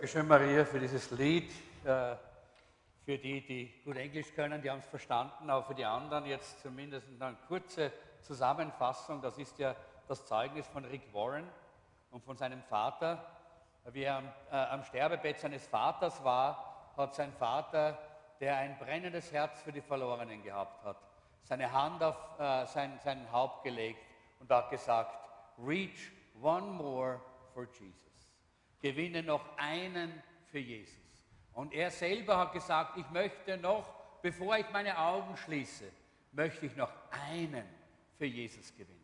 Dankeschön, Maria, für dieses Lied. Äh, für die, die gut Englisch können, die haben es verstanden, aber für die anderen jetzt zumindest eine kurze Zusammenfassung. Das ist ja das Zeugnis von Rick Warren und von seinem Vater. Wie er äh, am, Sterbebett seines Vaters war, hat sein Vater, der ein brennendes Herz für die Verlorenen gehabt hat, seine Hand auf äh, sein, sein Haupt gelegt und hat gesagt, Reach one more for Jesus. Gewinne noch einen für Jesus. Und er selber hat gesagt, ich möchte noch, bevor ich meine Augen schließe, möchte ich noch einen für Jesus gewinnen.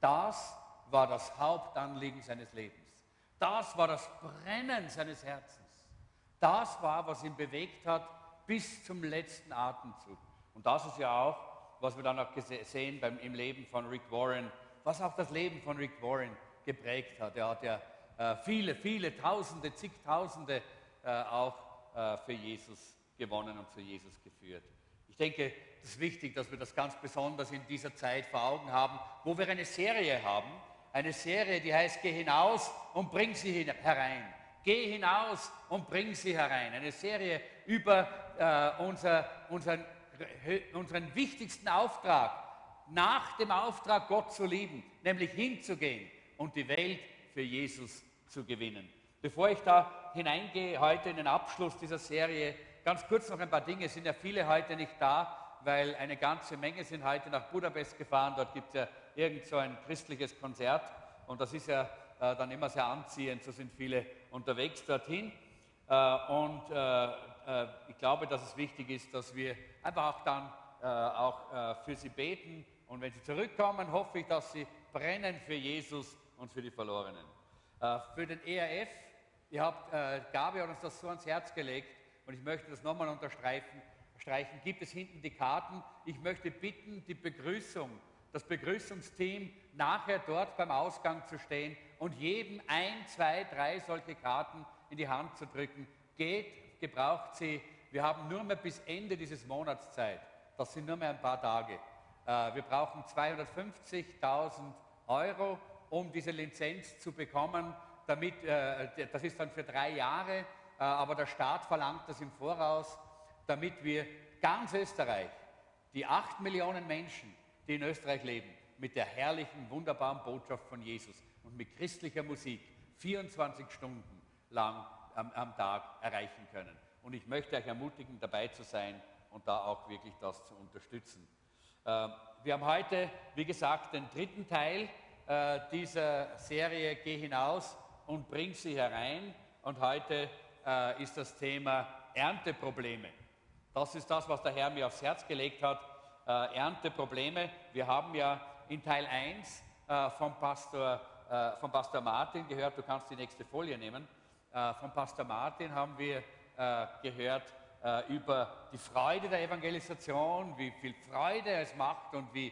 Das war das Hauptanliegen seines Lebens. Das war das Brennen seines Herzens. Das war, was ihn bewegt hat bis zum letzten Atemzug. Und das ist ja auch, was wir dann auch sehen beim, im Leben von Rick Warren, was auch das Leben von Rick Warren geprägt hat. Er hat ja äh, viele, viele Tausende, zigtausende äh, auch äh, für Jesus gewonnen und zu Jesus geführt. Ich denke, es ist wichtig, dass wir das ganz besonders in dieser Zeit vor Augen haben, wo wir eine Serie haben, eine Serie, die heißt Geh hinaus und bring sie herein. Geh hinaus und bring sie herein. Eine Serie über äh, unser, unseren, unseren wichtigsten Auftrag, nach dem Auftrag, Gott zu lieben, nämlich hinzugehen und die Welt für Jesus zu gewinnen. Bevor ich da hineingehe heute in den Abschluss dieser Serie, ganz kurz noch ein paar Dinge. Es sind ja viele heute nicht da, weil eine ganze Menge sind heute nach Budapest gefahren. Dort gibt es ja irgend so ein christliches Konzert und das ist ja äh, dann immer sehr anziehend. So sind viele unterwegs dorthin. Äh, und äh, äh ich glaube, dass es wichtig ist, dass wir einfach auch dann äh, auch äh, für sie beten. Und wenn sie zurückkommen, hoffe ich, dass sie brennen für Jesus und für die Verlorenen. für den ERF, ihr habt, Gabi hat uns das so ans Herz gelegt und ich möchte das nochmal unterstreichen. Streichen, gibt es hinten die Karten. Ich möchte bitten, die Begrüßung das Begrüßungsteam nachher dort beim Ausgang zu stehen und jedem ein, zwei, drei solche Karten in die Hand zu drücken. Geht, gebraucht sie. Wir haben nur mehr bis Ende dieses Monats Zeit. Das sind nur mehr ein paar Tage. Äh, wir brauchen 250.000 Euro, um diese Lizenz zu bekommen. Damit, äh, das ist dann für drei Jahre, äh, aber der Staat verlangt das im Voraus, damit wir ganz Österreich, die acht Millionen Menschen, die in Österreich leben, mit der herrlichen, wunderbaren Botschaft von Jesus und mit christlicher Musik 24 Stunden lang am, am Tag erreichen können. Und ich möchte euch ermutigen, dabei zu sein und da auch wirklich das zu unterstützen. Äh, wir haben heute, wie gesagt, den dritten Teil äh, dieser Serie Geh hinaus und bring sie herein. Und heute äh, ist das Thema Ernteprobleme. Das ist das, was der Herr mir aufs Herz gelegt hat äh, Ernteprobleme. Wir haben ja in Teil 1 äh, vom, Pastor, äh, vom Pastor Martin gehört, du kannst die nächste Folie nehmen, äh, vom Pastor Martin haben wir gehört über die Freude der Evangelisation, wie viel Freude es macht und wie,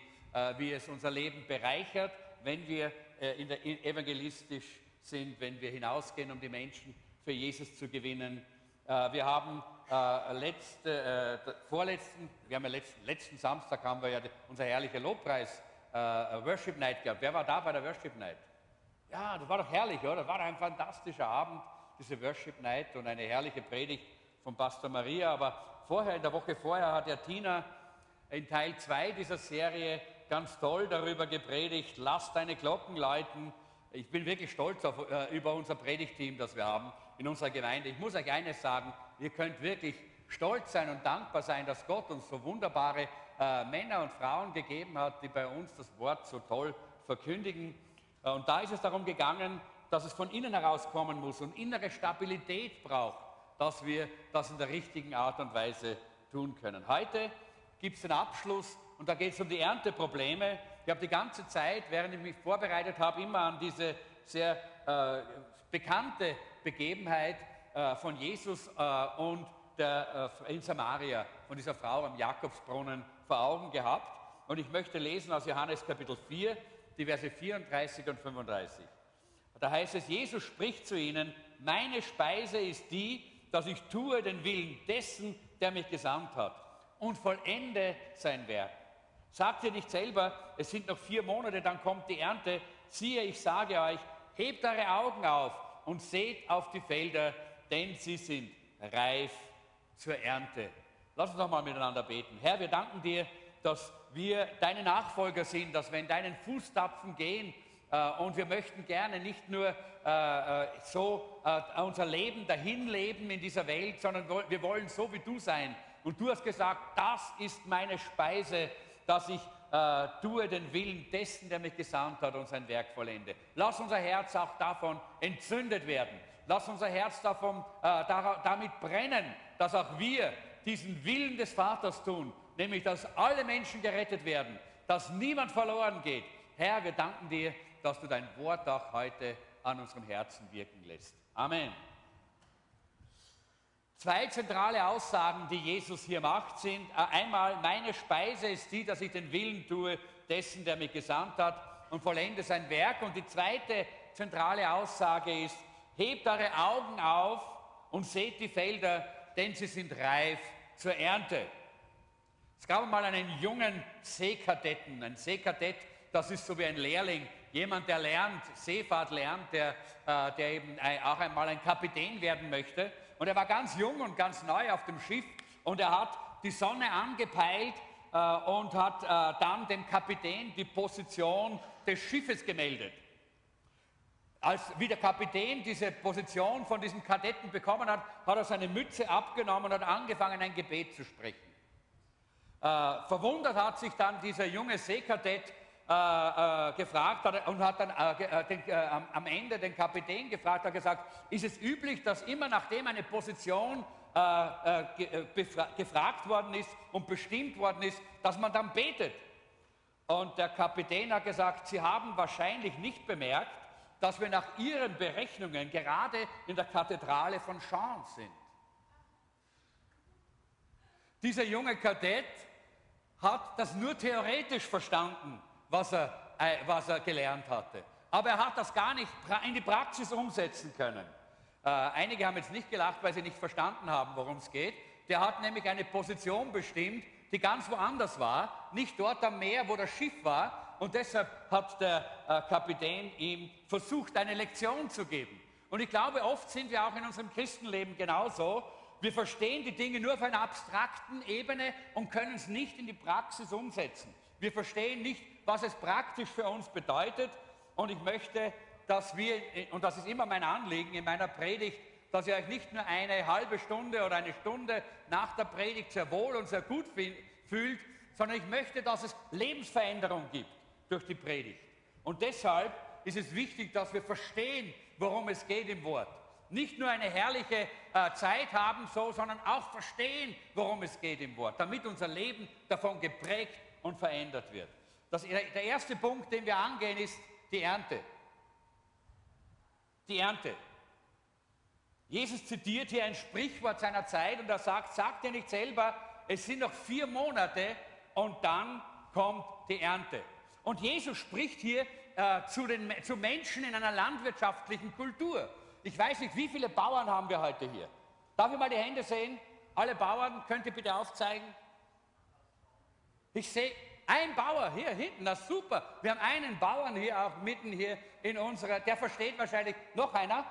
wie es unser Leben bereichert, wenn wir in der, evangelistisch sind, wenn wir hinausgehen, um die Menschen für Jesus zu gewinnen. wir haben äh, letzte, äh, vorletzten, wir haben ja letzten, letzten Samstag haben wir ja unser herrlicher Lobpreis äh, Worship Night gehabt. Wer war da bei der Worship Night? Ja, das war doch herrlich, oder? Das war ein fantastischer Abend, diese Worship Night und eine herrliche Predigt von Pastor Maria. Aber vorher, in der Woche vorher, hat ja Tina in Teil 2 dieser Serie ganz toll darüber gepredigt, lass deine Glocken läuten. Ich bin wirklich stolz auf, äh, über unser Predigteam, das wir haben in unserer Gemeinde. Ich muss euch eines sagen, ihr könnt wirklich stolz sein und dankbar sein, dass Gott uns so wunderbare äh, Männer und Frauen gegeben hat, die bei uns das Wort so toll verkündigen. Äh, und da ist es darum gegangen, dass es von innen herauskommen muss und innere Stabilität braucht, dass wir das in der richtigen Art und Weise tun können. Heute gibt es den Abschluss und da geht es um die Ernteprobleme. Ich habe die ganze Zeit, während ich mich vorbereitet habe, immer an diese sehr äh, bekannte Begebenheit äh, von Jesus äh, und der, äh, in Samaria, von dieser Frau am Jakobsbrunnen vor Augen gehabt. Und ich möchte lesen aus Johannes Kapitel 4, die Verse 34 und 35. Da heißt es, Jesus spricht zu ihnen, meine Speise ist die, dass ich tue den Willen dessen, der mich gesandt hat und vollende sein Werk. Sagt ihr nicht selber, es sind noch vier Monate, dann kommt die Ernte. Siehe, ich sage euch, hebt eure Augen auf und seht auf die Felder, denn sie sind reif zur Ernte. Lass uns noch mal miteinander beten. Herr, wir danken dir, dass wir deine Nachfolger sind, dass wir in deinen Fußtapfen gehen. Äh, und wir möchten gerne nicht nur äh, äh, so äh, unser Leben dahin leben in dieser Welt, sondern wir wollen so wie du sein. Und du hast gesagt, das ist meine Speise, dass ich äh, tue den Willen dessen, der mich gesandt hat und sein Werk vollende. Lass unser Herz auch davon entzündet werden. Lass unser Herz davon, äh, damit brennen, dass auch wir diesen Willen des Vaters tun, nämlich dass alle Menschen gerettet werden, dass niemand verloren geht. Herr, wir danken dir, dass du dein Wort auch heute an unserem Herzen wirken lässt. Amen. Zwei zentrale Aussagen, die Jesus hier macht, sind äh, einmal, meine Speise ist die, dass ich den Willen tue dessen, der mich gesandt hat und vollende sein Werk. Und die zweite zentrale Aussage ist, hebt eure Augen auf und seht die Felder, denn sie sind reif zur Ernte. Es gab mal einen jungen Seekadetten. Ein Seekadett, das ist so wie ein Lehrling, jemand, der lernt, Seefahrt lernt, der, äh, der eben auch einmal ein Kapitän werden möchte. Und er war ganz jung und ganz neu auf dem Schiff und er hat die Sonne angepeilt äh, und hat äh, dann dem Kapitän die Position des Schiffes gemeldet. Als wie der Kapitän diese Position von diesem Kadetten bekommen hat, hat er seine Mütze abgenommen und hat angefangen, ein Gebet zu sprechen. Äh, verwundert hat sich dann dieser junge Seekadett äh, äh, gefragt hat und hat dann äh, äh den, äh, am Ende den Kapitän gefragt, hat gesagt, ist es üblich, dass immer nachdem eine Position gefragt worden ist und bestimmt worden ist, dass man dann betet? Und der Kapitän hat gesagt, Sie haben wahrscheinlich nicht bemerkt, dass wir nach Ihren Berechnungen gerade in der Kathedrale von Champs sind. Dieser junge Kadett hat das nur theoretisch verstanden, was er, äh, was er gelernt hatte. Aber er hat das gar nicht in die Praxis umsetzen können. Äh, einige haben jetzt nicht gelacht, weil sie nicht verstanden haben, worum es geht. Der hat nämlich eine Position bestimmt, die ganz woanders war, nicht dort am Meer, wo das Schiff war. Und deshalb hat der äh, Kapitän ihm versucht, eine Lektion zu geben. Und ich glaube, oft sind wir auch in unserem Christenleben genauso. Wir verstehen die Dinge nur auf einer abstrakten Ebene und können es nicht in die Praxis umsetzen. Wir verstehen nicht, was es praktisch für uns bedeutet. Und ich möchte, dass wir, und das ist immer mein Anliegen in meiner Predigt, dass ihr euch nicht nur eine halbe Stunde oder eine Stunde nach der Predigt sehr wohl und sehr gut fühlt, sondern ich möchte, dass es Lebensveränderung gibt durch die Predigt. Und deshalb ist es wichtig, dass wir verstehen, worum es geht im Wort. Nicht nur eine herrliche äh, Zeit haben, so, sondern auch verstehen, worum es geht im Wort, damit unser Leben davon geprägt und verändert wird. Das, der erste Punkt, den wir angehen, ist die Ernte. Die Ernte. Jesus zitiert hier ein Sprichwort seiner Zeit und er sagt, sagt er nicht selber, es sind noch vier Monate und dann kommt die Ernte. Und Jesus spricht hier äh, zu, den, zu Menschen in einer landwirtschaftlichen Kultur. Ich weiß nicht, wie viele Bauern haben wir heute hier? Darf ich mal die Hände sehen? Alle Bauern, könnt ihr bitte aufzeigen? Ich sehe ein Bauer hier hinten, das ist super. Wir haben einen Bauern hier auch mitten hier in unserer, der versteht wahrscheinlich, noch einer?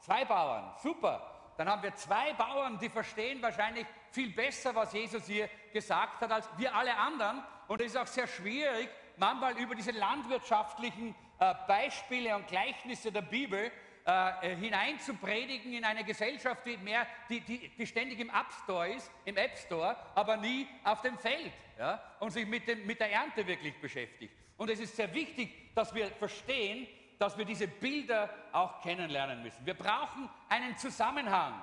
Zwei Bauern, super. Dann haben wir zwei Bauern, die verstehen wahrscheinlich viel besser, was Jesus hier gesagt hat, als wir alle anderen. Und es ist auch sehr schwierig, manchmal über diese landwirtschaftlichen äh, Beispiele und Gleichnisse der Bibel äh, hineinzupredigen in eine Gesellschaft, die, mehr, die, die, die ständig im App Store ist, im App Store, aber nie auf dem Feld ja, und sich mit, dem, mit der Ernte wirklich beschäftigt. Und es ist sehr wichtig, dass wir verstehen, dass wir diese Bilder auch kennenlernen müssen. Wir brauchen einen Zusammenhang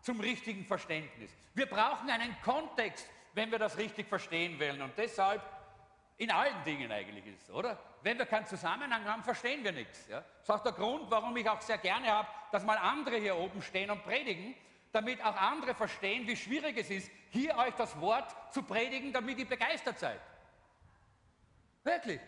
zum richtigen Verständnis. Wir brauchen einen Kontext, wenn wir das richtig verstehen wollen. Und deshalb in allen Dingen eigentlich ist oder? Wenn wir keinen Zusammenhang haben, verstehen wir nichts. Ja? Das ist auch der Grund, warum ich auch sehr gerne habe, dass mal andere hier oben stehen und predigen, damit auch andere verstehen, wie schwierig es ist, hier euch das Wort zu predigen, damit ihr begeistert seid. Wirklich.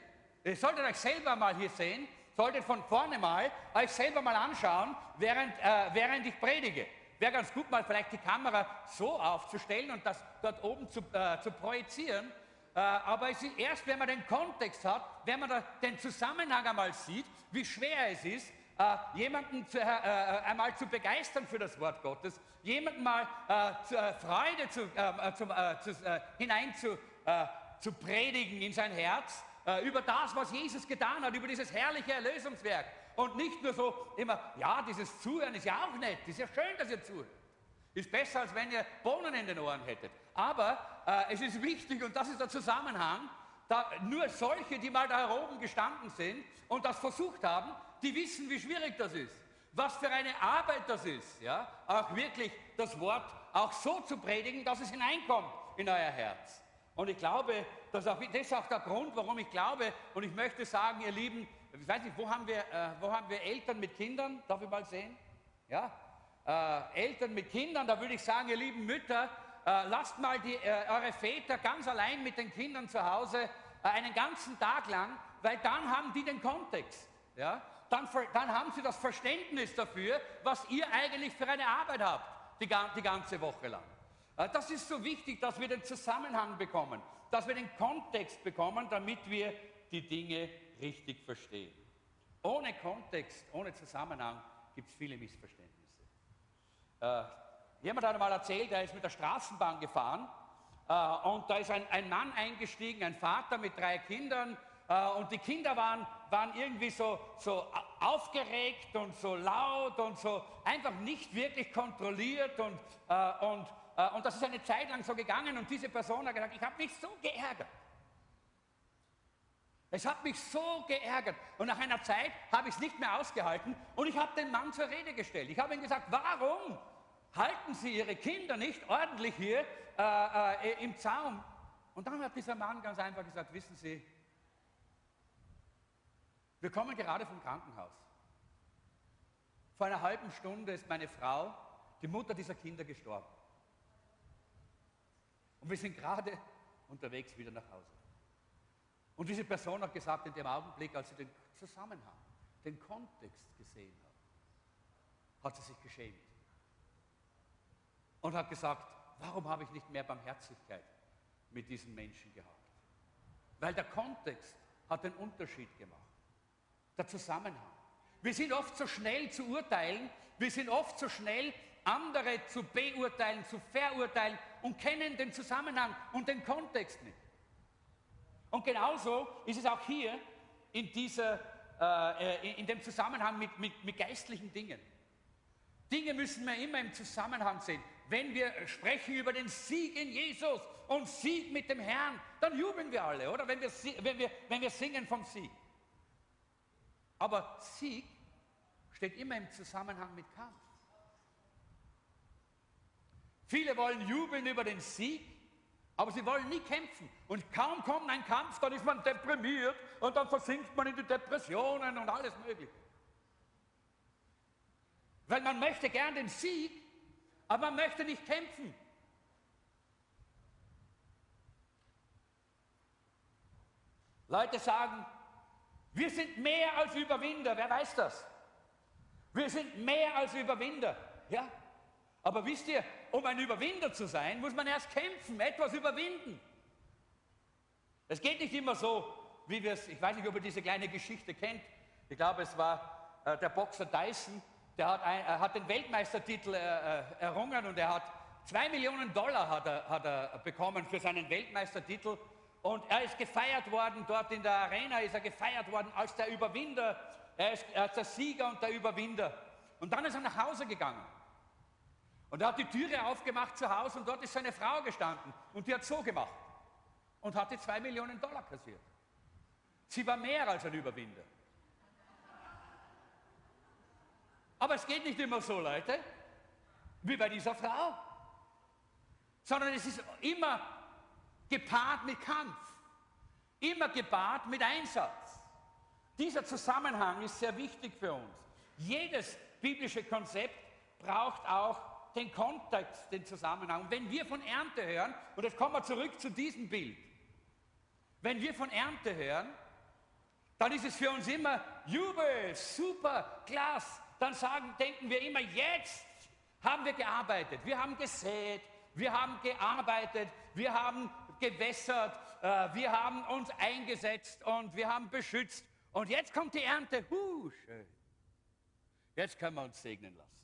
Ihr solltet euch selber mal hier sehen, solltet von vorne mal euch selber mal anschauen, während, äh, während ich predige. Wäre ganz gut, mal vielleicht die Kamera so aufzustellen und das dort oben zu, äh, zu projizieren, aber es ist erst, wenn man den Kontext hat, wenn man den Zusammenhang einmal sieht, wie schwer es ist, äh, jemanden zu, äh, einmal zu begeistern für das Wort Gottes, jemanden mal Freude zu, zu, hinein zu, zu predigen in sein Herz über das, was Jesus getan hat, über dieses herrliche Erlösungswerk. Und nicht nur so immer, ja, dieses Zuhören ist ja auch nett, ist ja schön, dass ihr zuhört. Ist besser, als wenn ihr Bohnen in den Ohren hättet. Aber äh, es ist wichtig, und das ist der Zusammenhang, da, nur solche, die mal da oben gestanden sind und das versucht haben, die wissen, wie schwierig das ist. Was für eine Arbeit das ist, ja, auch wirklich das Wort auch so zu predigen, dass es hineinkommt in euer Herz. Und ich glaube, dass auch, das ist auch der Grund, warum ich glaube, und ich möchte sagen, ihr Lieben, ich weiß nicht, wo haben wir, äh, wo haben wir Eltern mit Kindern? Darf ich mal sehen? Ja? Äh, Eltern mit Kindern, da würde ich sagen, ihr lieben Mütter, äh, lasst mal die, äh, eure Väter ganz allein mit den Kindern zu Hause äh, einen ganzen Tag lang, weil dann haben die den Kontext. Ja? Dann, dann haben sie das Verständnis dafür, was ihr eigentlich für eine Arbeit habt, die, die ganze Woche lang. Äh, das ist so wichtig, dass wir den Zusammenhang bekommen, dass wir den Kontext bekommen, damit wir die Dinge richtig verstehen. Ohne Kontext, ohne Zusammenhang gibt es viele Missverständnisse. Äh, jemand hat einmal erzählt, er ist mit der Straßenbahn gefahren äh, und da ist ein, ein, Mann eingestiegen, ein Vater mit drei Kindern äh, und die Kinder waren, waren irgendwie so, so aufgeregt und so laut und so einfach nicht wirklich kontrolliert und, äh, und äh, und das ist eine Zeit lang so gegangen und diese Person hat gesagt, ich habe mich so geärgert. Es hat mich so geärgert. Und nach einer Zeit habe ich es nicht mehr ausgehalten und ich habe den Mann zur Rede gestellt. Ich habe ihm gesagt, warum halten Sie Ihre Kinder nicht ordentlich hier äh, äh, im Zaum? Und dann hat dieser Mann ganz einfach gesagt, wissen Sie, wir kommen gerade vom Krankenhaus. Vor einer halben Stunde ist meine Frau, die Mutter dieser Kinder, gestorben. Und wir sind gerade unterwegs wieder nach Hause. Und diese Person hat gesagt, in dem Augenblick, als sie den Zusammenhang, den Kontext gesehen hat, hat sie sich geschämt. Und hat gesagt, warum habe ich nicht mehr Barmherzigkeit mit diesen Menschen gehabt? Weil der Kontext hat den Unterschied gemacht. Der Zusammenhang. Wir sind oft so schnell zu urteilen, wir sind oft so schnell andere zu beurteilen, zu verurteilen und kennen den Zusammenhang und den Kontext nicht. Und genauso ist es auch hier in, dieser, äh, in dem Zusammenhang mit, mit, mit geistlichen Dingen. Dinge müssen wir immer im Zusammenhang sehen. Wenn wir sprechen über den Sieg in Jesus und Sieg mit dem Herrn, dann jubeln wir alle, oder? Wenn wir, wenn wir, wenn wir singen vom Sieg. Aber Sieg steht immer im Zusammenhang mit Kampf. Viele wollen jubeln über den Sieg, aber sie wollen nie kämpfen. Und kaum kommt ein Kampf, dann ist man deprimiert und dann versinkt man in die Depressionen und alles Mögliche. Weil man möchte gern den Sieg, aber man möchte nicht kämpfen. Leute sagen, wir sind mehr als Überwinder. Wer weiß das? Wir sind mehr als Überwinder. Ja? Aber wisst ihr, um ein Überwinder zu sein, muss man erst kämpfen, etwas überwinden. Es geht nicht immer so, wie wir es, ich weiß nicht, ob ihr diese kleine Geschichte kennt. Ich glaube, es war äh, der Boxer Dyson, der hat, ein, er hat den Weltmeistertitel äh, äh, errungen und er hat zwei Millionen Dollar hat er, hat er bekommen für seinen Weltmeistertitel. Und er ist gefeiert worden, dort in der Arena ist er gefeiert worden als der Überwinder. Er ist als der Sieger und der Überwinder. Und dann ist er nach Hause gegangen. Und er hat die Türe aufgemacht zu Hause und dort ist seine Frau gestanden und die hat so gemacht und hatte zwei Millionen Dollar kassiert. Sie war mehr als ein Überwinder. Aber es geht nicht immer so, Leute, wie bei dieser Frau, sondern es ist immer gepaart mit Kampf, immer gepaart mit Einsatz. Dieser Zusammenhang ist sehr wichtig für uns. Jedes biblische Konzept braucht auch den Kontext, den Zusammenhang. Und wenn wir von Ernte hören, und jetzt kommen wir zurück zu diesem Bild, wenn wir von Ernte hören, dann ist es für uns immer Jubel, super, klasse. Dann sagen, denken wir immer, jetzt haben wir gearbeitet, wir haben gesät, wir haben gearbeitet, wir haben gewässert, äh, wir haben uns eingesetzt und wir haben beschützt. Und jetzt kommt die Ernte, huh, schön. Jetzt können wir uns segnen lassen.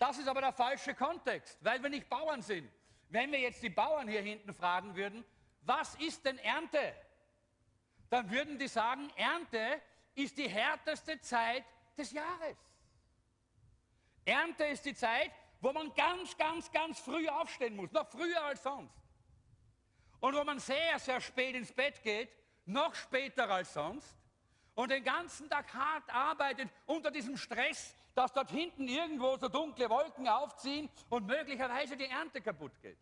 Das ist aber der falsche Kontext, weil wir nicht Bauern sind. Wenn wir jetzt die Bauern hier hinten fragen würden, was ist denn Ernte? Dann würden die sagen, Ernte ist die härteste Zeit des Jahres. Ernte ist die Zeit, wo man ganz, ganz, ganz früh aufstehen muss, noch früher als sonst. und wo man sehr, sehr spät ins Bett geht, noch später als sonst, und den ganzen Tag hart arbeitet unter diesem Stress, dass dort hinten irgendwo so dunkle Wolken aufziehen und möglicherweise die Ernte kaputt geht.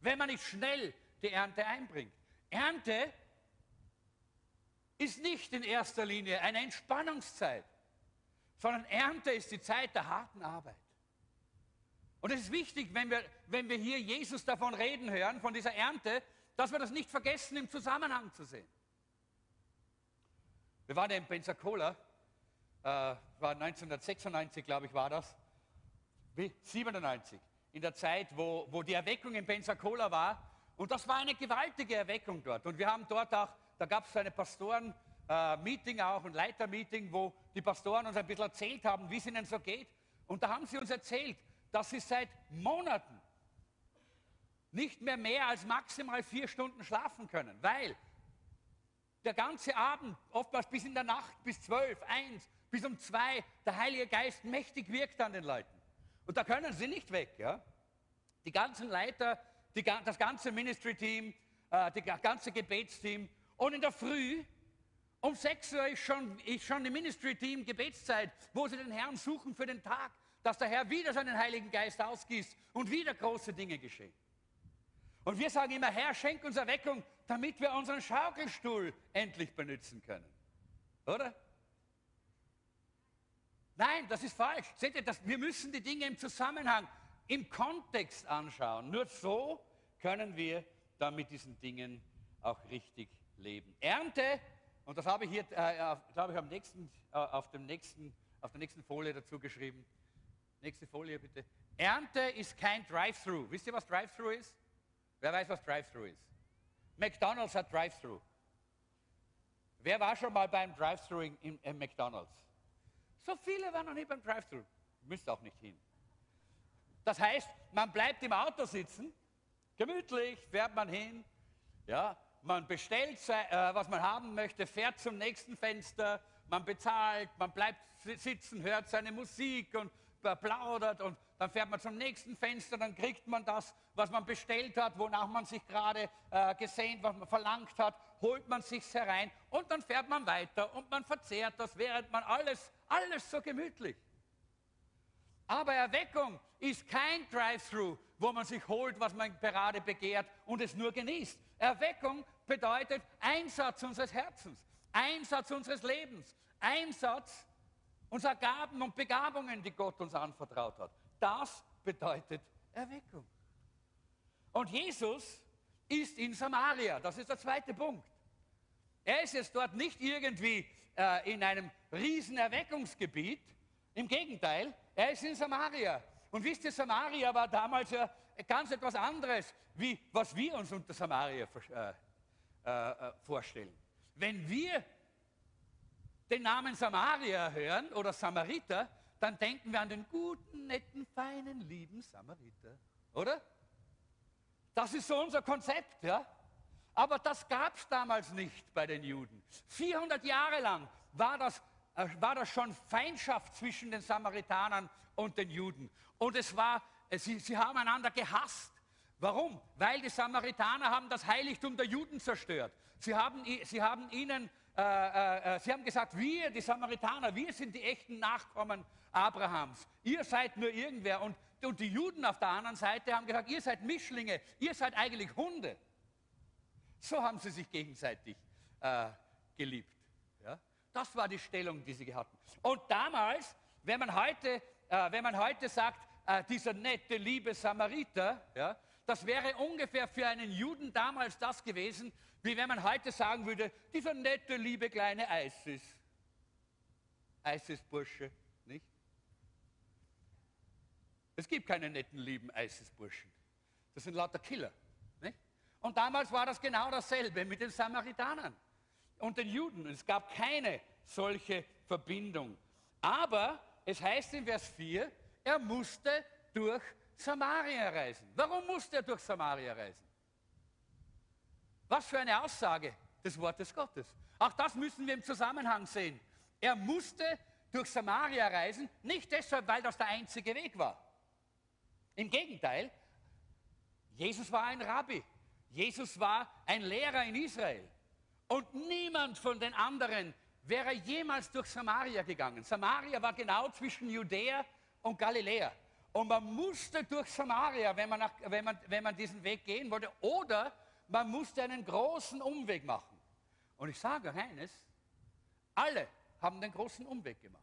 Wenn man nicht schnell die Ernte einbringt. Ernte ist nicht in erster Linie eine Entspannungszeit, sondern Ernte ist die Zeit der harten Arbeit. Und es ist wichtig, wenn wir, wenn wir hier Jesus davon reden hören, von dieser Ernte, dass wir das nicht vergessen, im Zusammenhang zu sehen. Wir waren in Pensacola, äh, war 1996, glaube ich, war das, wie? 97, in der Zeit, wo, wo die Erweckung in Pensacola war. Und das war eine gewaltige Erweckung dort. Und wir haben dort auch, da gab es eine Pastoren-Meeting äh, auch, ein Leiter-Meeting, wo die Pastoren uns ein bisschen erzählt haben, wie es ihnen so geht. Und da haben sie uns erzählt, dass sie seit Monaten nicht mehr mehr als maximal vier Stunden schlafen können, weil der ganze Abend, oftmals bis in der Nacht, bis zwölf, eins, bis um zwei, der Heilige Geist mächtig wirkt an den Leuten. Und da können sie nicht weg. Ja? Die ganzen Leiter, die, das ganze Ministry-Team, äh, das ganze Gebetsteam. Und in der Früh, um 6 Uhr ist schon, ist schon im Ministry-Team Gebetszeit, wo sie den Herrn suchen für den Tag, dass der Herr wieder seinen Heiligen Geist ausgießt und wieder große Dinge geschehen. Und wir sagen immer, Herr, schenk uns Erweckung, damit wir unseren Schaukelstuhl endlich benutzen können. Oder? Nein, das ist falsch. Seht ihr, das, wir müssen die Dinge im Zusammenhang, im Kontext anschauen. Nur so können wir dann mit diesen Dingen auch richtig leben. Ernte, und das habe ich hier, äh, glaube ich, am nächsten, äh, auf, dem nächsten, auf der nächsten Folie dazu geschrieben. Nächste Folie bitte. Ernte ist kein Drive-Thru. Wisst ihr, was Drive-Thru ist? Wer weiß, was Drive-Thru ist? McDonald's hat Drive-Thru. Wer war schon mal beim Drive-Thru in, in, McDonald's? So viele waren noch nie beim Drive-Thru. Müsst auch nicht hin. Das heißt, man bleibt im Auto sitzen, gemütlich, fährt man hin, ja, man bestellt, äh, was man haben möchte, fährt zum nächsten Fenster, man bezahlt, man bleibt sitzen, hört seine Musik und plaudert und dann fährt man zum nächsten Fenster, dann kriegt man das, was man bestellt hat, wonach man sich gerade äh, gesehnt, was man verlangt hat, holt man sich's herein und dann fährt man weiter und man verzehrt das, während man alles, alles so gemütlich. Aber Erweckung ist kein Drive-Thru, wo man sich holt, was man gerade begehrt und es nur genießt. Erweckung bedeutet Einsatz unseres Herzens, Einsatz unseres Lebens, Einsatz unserer Gaben und Begabungen, die Gott uns anvertraut hat. Das bedeutet Erweckung. Und Jesus ist in Samaria. Das ist der zweite Punkt. Er ist jetzt dort nicht irgendwie äh, in einem riesen Erweckungsgebiet. Im Gegenteil, er ist in Samaria. Und wisst ihr, Samaria war damals ja ganz etwas anderes, wie was wir uns unter Samaria äh, äh, äh, vorstellen. Wenn wir den Namen Samaria hören oder Samariter, dann denken wir an den guten, netten, feinen, lieben Samariter. Oder? Das ist so unser Konzept, ja? Aber das gab es damals nicht bei den Juden. 400 Jahre lang war das, äh, war das schon Feindschaft zwischen den Samaritanern und den Juden. Und es war, äh, sie, sie haben einander gehasst. Warum? Weil die Samaritaner haben das Heiligtum der Juden zerstört. Sie haben, sie haben ihnen äh, äh, äh, sie haben gesagt, wir, die Samaritaner, wir sind die echten Nachkommen Abrahams. Ihr seid nur irgendwer. Und, und die Juden auf der anderen Seite haben gesagt, ihr seid Mischlinge, ihr seid eigentlich Hunde. So haben sie sich gegenseitig äh, geliebt. Ja? Das war die Stellung, die sie hatten. Und damals, wenn man heute, äh, wenn man heute sagt, äh, dieser nette, liebe Samariter, ja, das wäre ungefähr für einen Juden damals das gewesen, wie wenn man heute sagen würde, dieser nette, liebe kleine Eisis. Eisesbursche, nicht? Es gibt keine netten, lieben Eisesburschen. Das sind lauter Killer. Nicht? Und damals war das genau dasselbe mit den Samaritanern und den Juden. Es gab keine solche Verbindung. Aber es heißt in Vers 4, er musste durch Samaria reisen. Warum musste er durch Samaria reisen? Was für eine Aussage des Wortes Gottes. Auch das müssen wir im Zusammenhang sehen. Er musste durch Samaria reisen, nicht deshalb, weil das der einzige Weg war. Im Gegenteil, Jesus war ein Rabbi. Jesus war ein Lehrer in Israel. Und niemand von den anderen wäre jemals durch Samaria gegangen. Samaria war genau zwischen Judäa und Galiläa. Und man musste durch Samaria, wenn man, nach, wenn, man, wenn man diesen Weg gehen wollte, oder man musste einen großen Umweg machen. Und ich sage eines, alle haben den großen Umweg gemacht.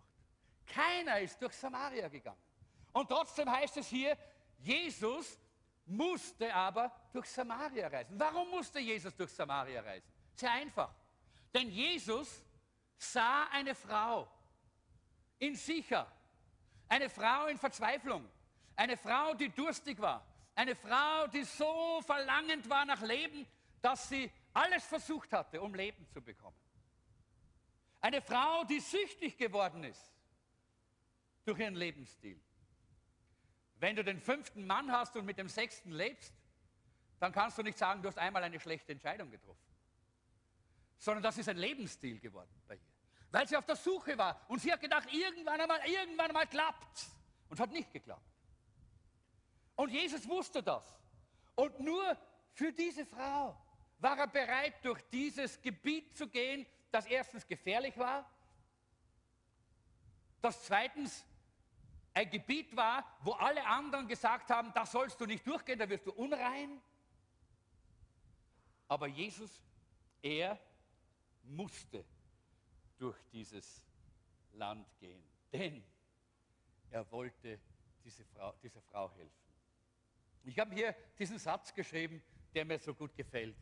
Keiner ist durch Samaria gegangen. Und trotzdem heißt es hier, Jesus musste aber durch Samaria reisen. Warum musste Jesus durch Samaria reisen? Sehr einfach. Denn Jesus sah eine Frau in Sicher, eine Frau in Verzweiflung, eine Frau, die durstig war, eine Frau, die so verlangend war nach Leben, dass sie alles versucht hatte, um Leben zu bekommen. Eine Frau, die süchtig geworden ist durch ihren Lebensstil. Wenn du den fünften Mann hast und mit dem sechsten lebst, dann kannst du nicht sagen, du hast einmal eine schlechte Entscheidung getroffen. Sondern das ist ein Lebensstil geworden bei ihr. Weil sie auf der Suche war und sie hat gedacht, irgendwann einmal, irgendwann einmal klappt Und es hat nicht geklappt. Und Jesus wusste das. Und nur für diese Frau war er bereit, durch dieses Gebiet zu gehen, das erstens gefährlich war, das zweitens ein Gebiet war, wo alle anderen gesagt haben, da sollst du nicht durchgehen, da wirst du unrein. Aber Jesus, er musste durch dieses Land gehen, denn er wollte diese Frau, dieser Frau helfen. Ich habe hier diesen Satz geschrieben, der mir so gut gefällt.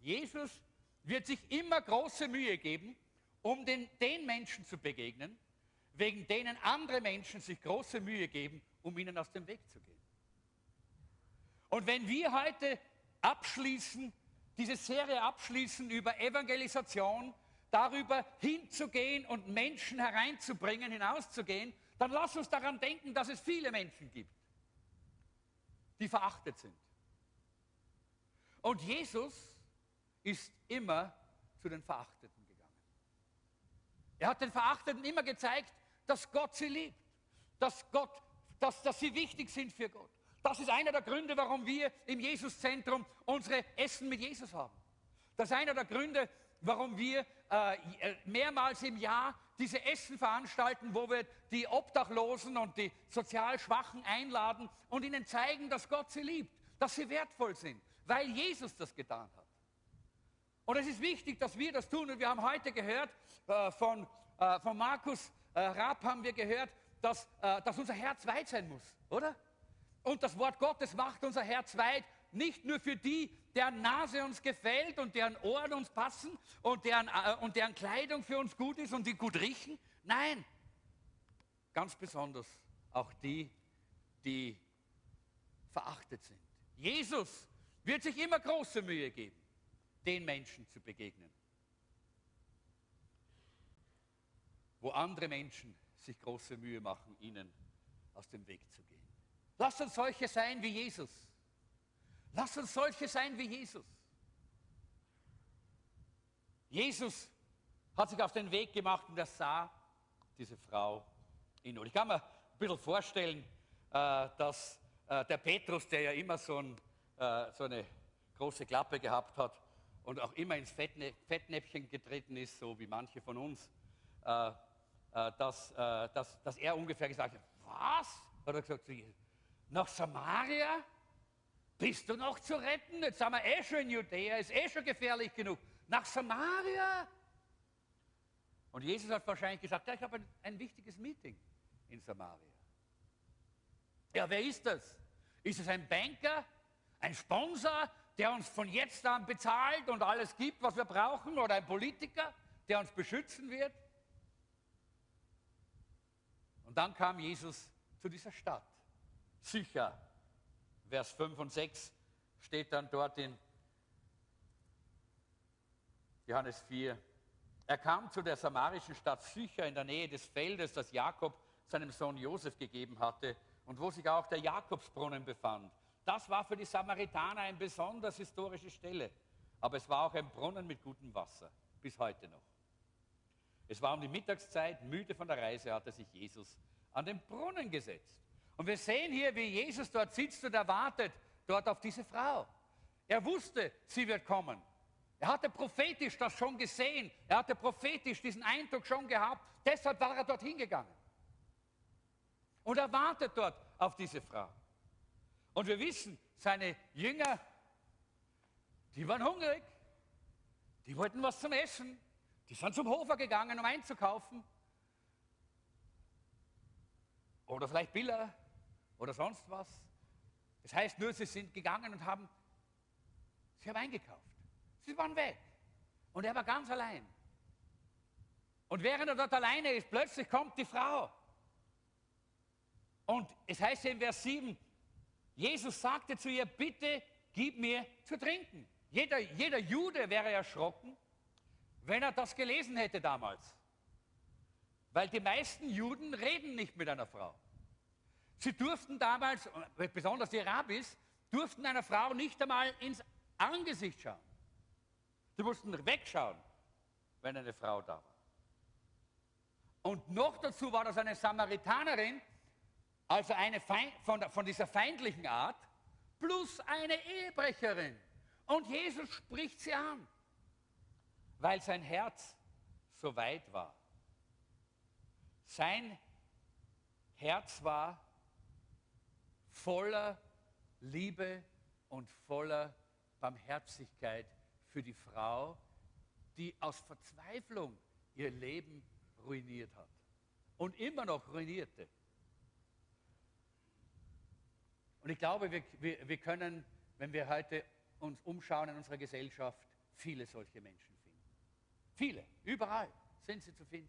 Jesus wird sich immer große Mühe geben, um den, den Menschen zu begegnen, wegen denen andere Menschen sich große Mühe geben, um ihnen aus dem Weg zu gehen. Und wenn wir heute abschließen, diese Serie abschließen über Evangelisation, darüber hinzugehen und Menschen hereinzubringen, hinauszugehen, dann lass uns daran denken, dass es viele Menschen gibt, die verachtet sind. Und Jesus ist immer zu den Verachteten gegangen. Er hat den Verachteten immer gezeigt, dass Gott sie liebt, dass, Gott, dass, dass sie wichtig sind für Gott. Das ist einer der Gründe, warum wir im Jesuszentrum unsere Essen mit Jesus haben. Das ist einer der Gründe, warum wir äh, äh, mehrmals im Jahr diese Essen veranstalten, wo wir die Obdachlosen und die sozial Schwachen einladen und ihnen zeigen, dass Gott sie liebt, dass sie wertvoll sind, weil Jesus das getan hat. Und es ist wichtig, dass wir das tun. Und wir haben heute gehört äh, von, äh, von Markus äh, Raab haben wir gehört, dass, äh, dass unser Herz weit sein muss, oder? Und das Wort Gottes macht unser Herz weit, nicht nur für die, deren Nase uns gefällt und deren Ohren uns passen und deren, äh, und deren Kleidung für uns gut ist und die gut riechen. Nein, ganz besonders auch die, die verachtet sind. Jesus wird sich immer große Mühe geben, den Menschen zu begegnen. Wo andere Menschen sich große Mühe machen, ihnen aus dem Weg zu gehen. Lass uns solche sein wie Jesus. Lass uns solche sein wie Jesus. Jesus hat sich auf den Weg gemacht und er sah diese Frau in Not. Ich kann mir ein bisschen vorstellen, äh, dass äh, der Petrus, der ja immer so, ein, äh, so eine große Klappe gehabt hat und auch immer ins Fettnäpfchen getreten ist, so wie manche von uns, dass, äh, dass, dass er ungefähr gesagt hat, was? Hat er gesagt zu Jesus, nach Samaria? Bist du noch zu retten? Jetzt sind wir eh schon in Judäa, ist eh schon gefährlich genug. Nach Samaria? Und Jesus hat wahrscheinlich gesagt, ja, ich habe ein, ein wichtiges Meeting in Samaria. Ja, wer ist das? Ist es ein Banker, ein Sponsor, der uns von jetzt an bezahlt und alles gibt, was wir brauchen? Oder ein Politiker, der uns beschützen wird? Und dann kam Jesus zu dieser Stadt. Sicher, Vers 5 und 6 steht dann dort in Johannes 4. Er kam zu der samarischen Stadt Sycher in der Nähe des Feldes, das Jakob seinem Sohn Josef gegeben hatte und wo sich auch der Jakobsbrunnen befand. Das war für die Samaritaner eine besonders historische Stelle, aber es war auch ein Brunnen mit gutem Wasser, bis heute noch. Es war um die Mittagszeit, müde von der Reise hatte sich Jesus an den Brunnen gesetzt. Und wir sehen hier, wie Jesus dort sitzt und er wartet dort auf diese Frau. Er wusste, sie wird kommen. Er hatte prophetisch das schon gesehen. Er hatte prophetisch diesen Eindruck schon gehabt. Deshalb war er dorthin gegangen. Und er wartet dort auf diese Frau. Und wir wissen, seine Jünger, die waren hungrig. Die wollten was zum Essen. Die sind zum Hofer gegangen, um einzukaufen. Oder vielleicht Biller oder sonst was. Das heißt nur, sie sind gegangen und haben, sie haben eingekauft. Sie waren weg. Und er war ganz allein. Und während er dort alleine ist, plötzlich kommt die Frau. Und es heißt in Vers 7, Jesus sagte zu ihr, bitte gib mir zu trinken. Jeder, jeder Jude wäre erschrocken, wenn er das gelesen hätte damals. Weil die meisten Juden reden nicht mit einer Frau. Sie durften damals, besonders die Rabbis, durften einer Frau nicht einmal ins Angesicht schauen. Sie mussten wegschauen, wenn eine Frau da war. Und noch dazu war das eine Samaritanerin, also eine Feind, von, von dieser feindlichen Art, plus eine Ehebrecherin. Und Jesus spricht sie an, weil sein Herz so weit war. Sein Herz war voller Liebe und voller Barmherzigkeit für die Frau, die aus Verzweiflung ihr Leben ruiniert hat und immer noch ruinierte. Und ich glaube, wir, wir, wir können, wenn wir heute uns umschauen in unserer Gesellschaft, viele solche Menschen. Viele, überall sind sie zu finden.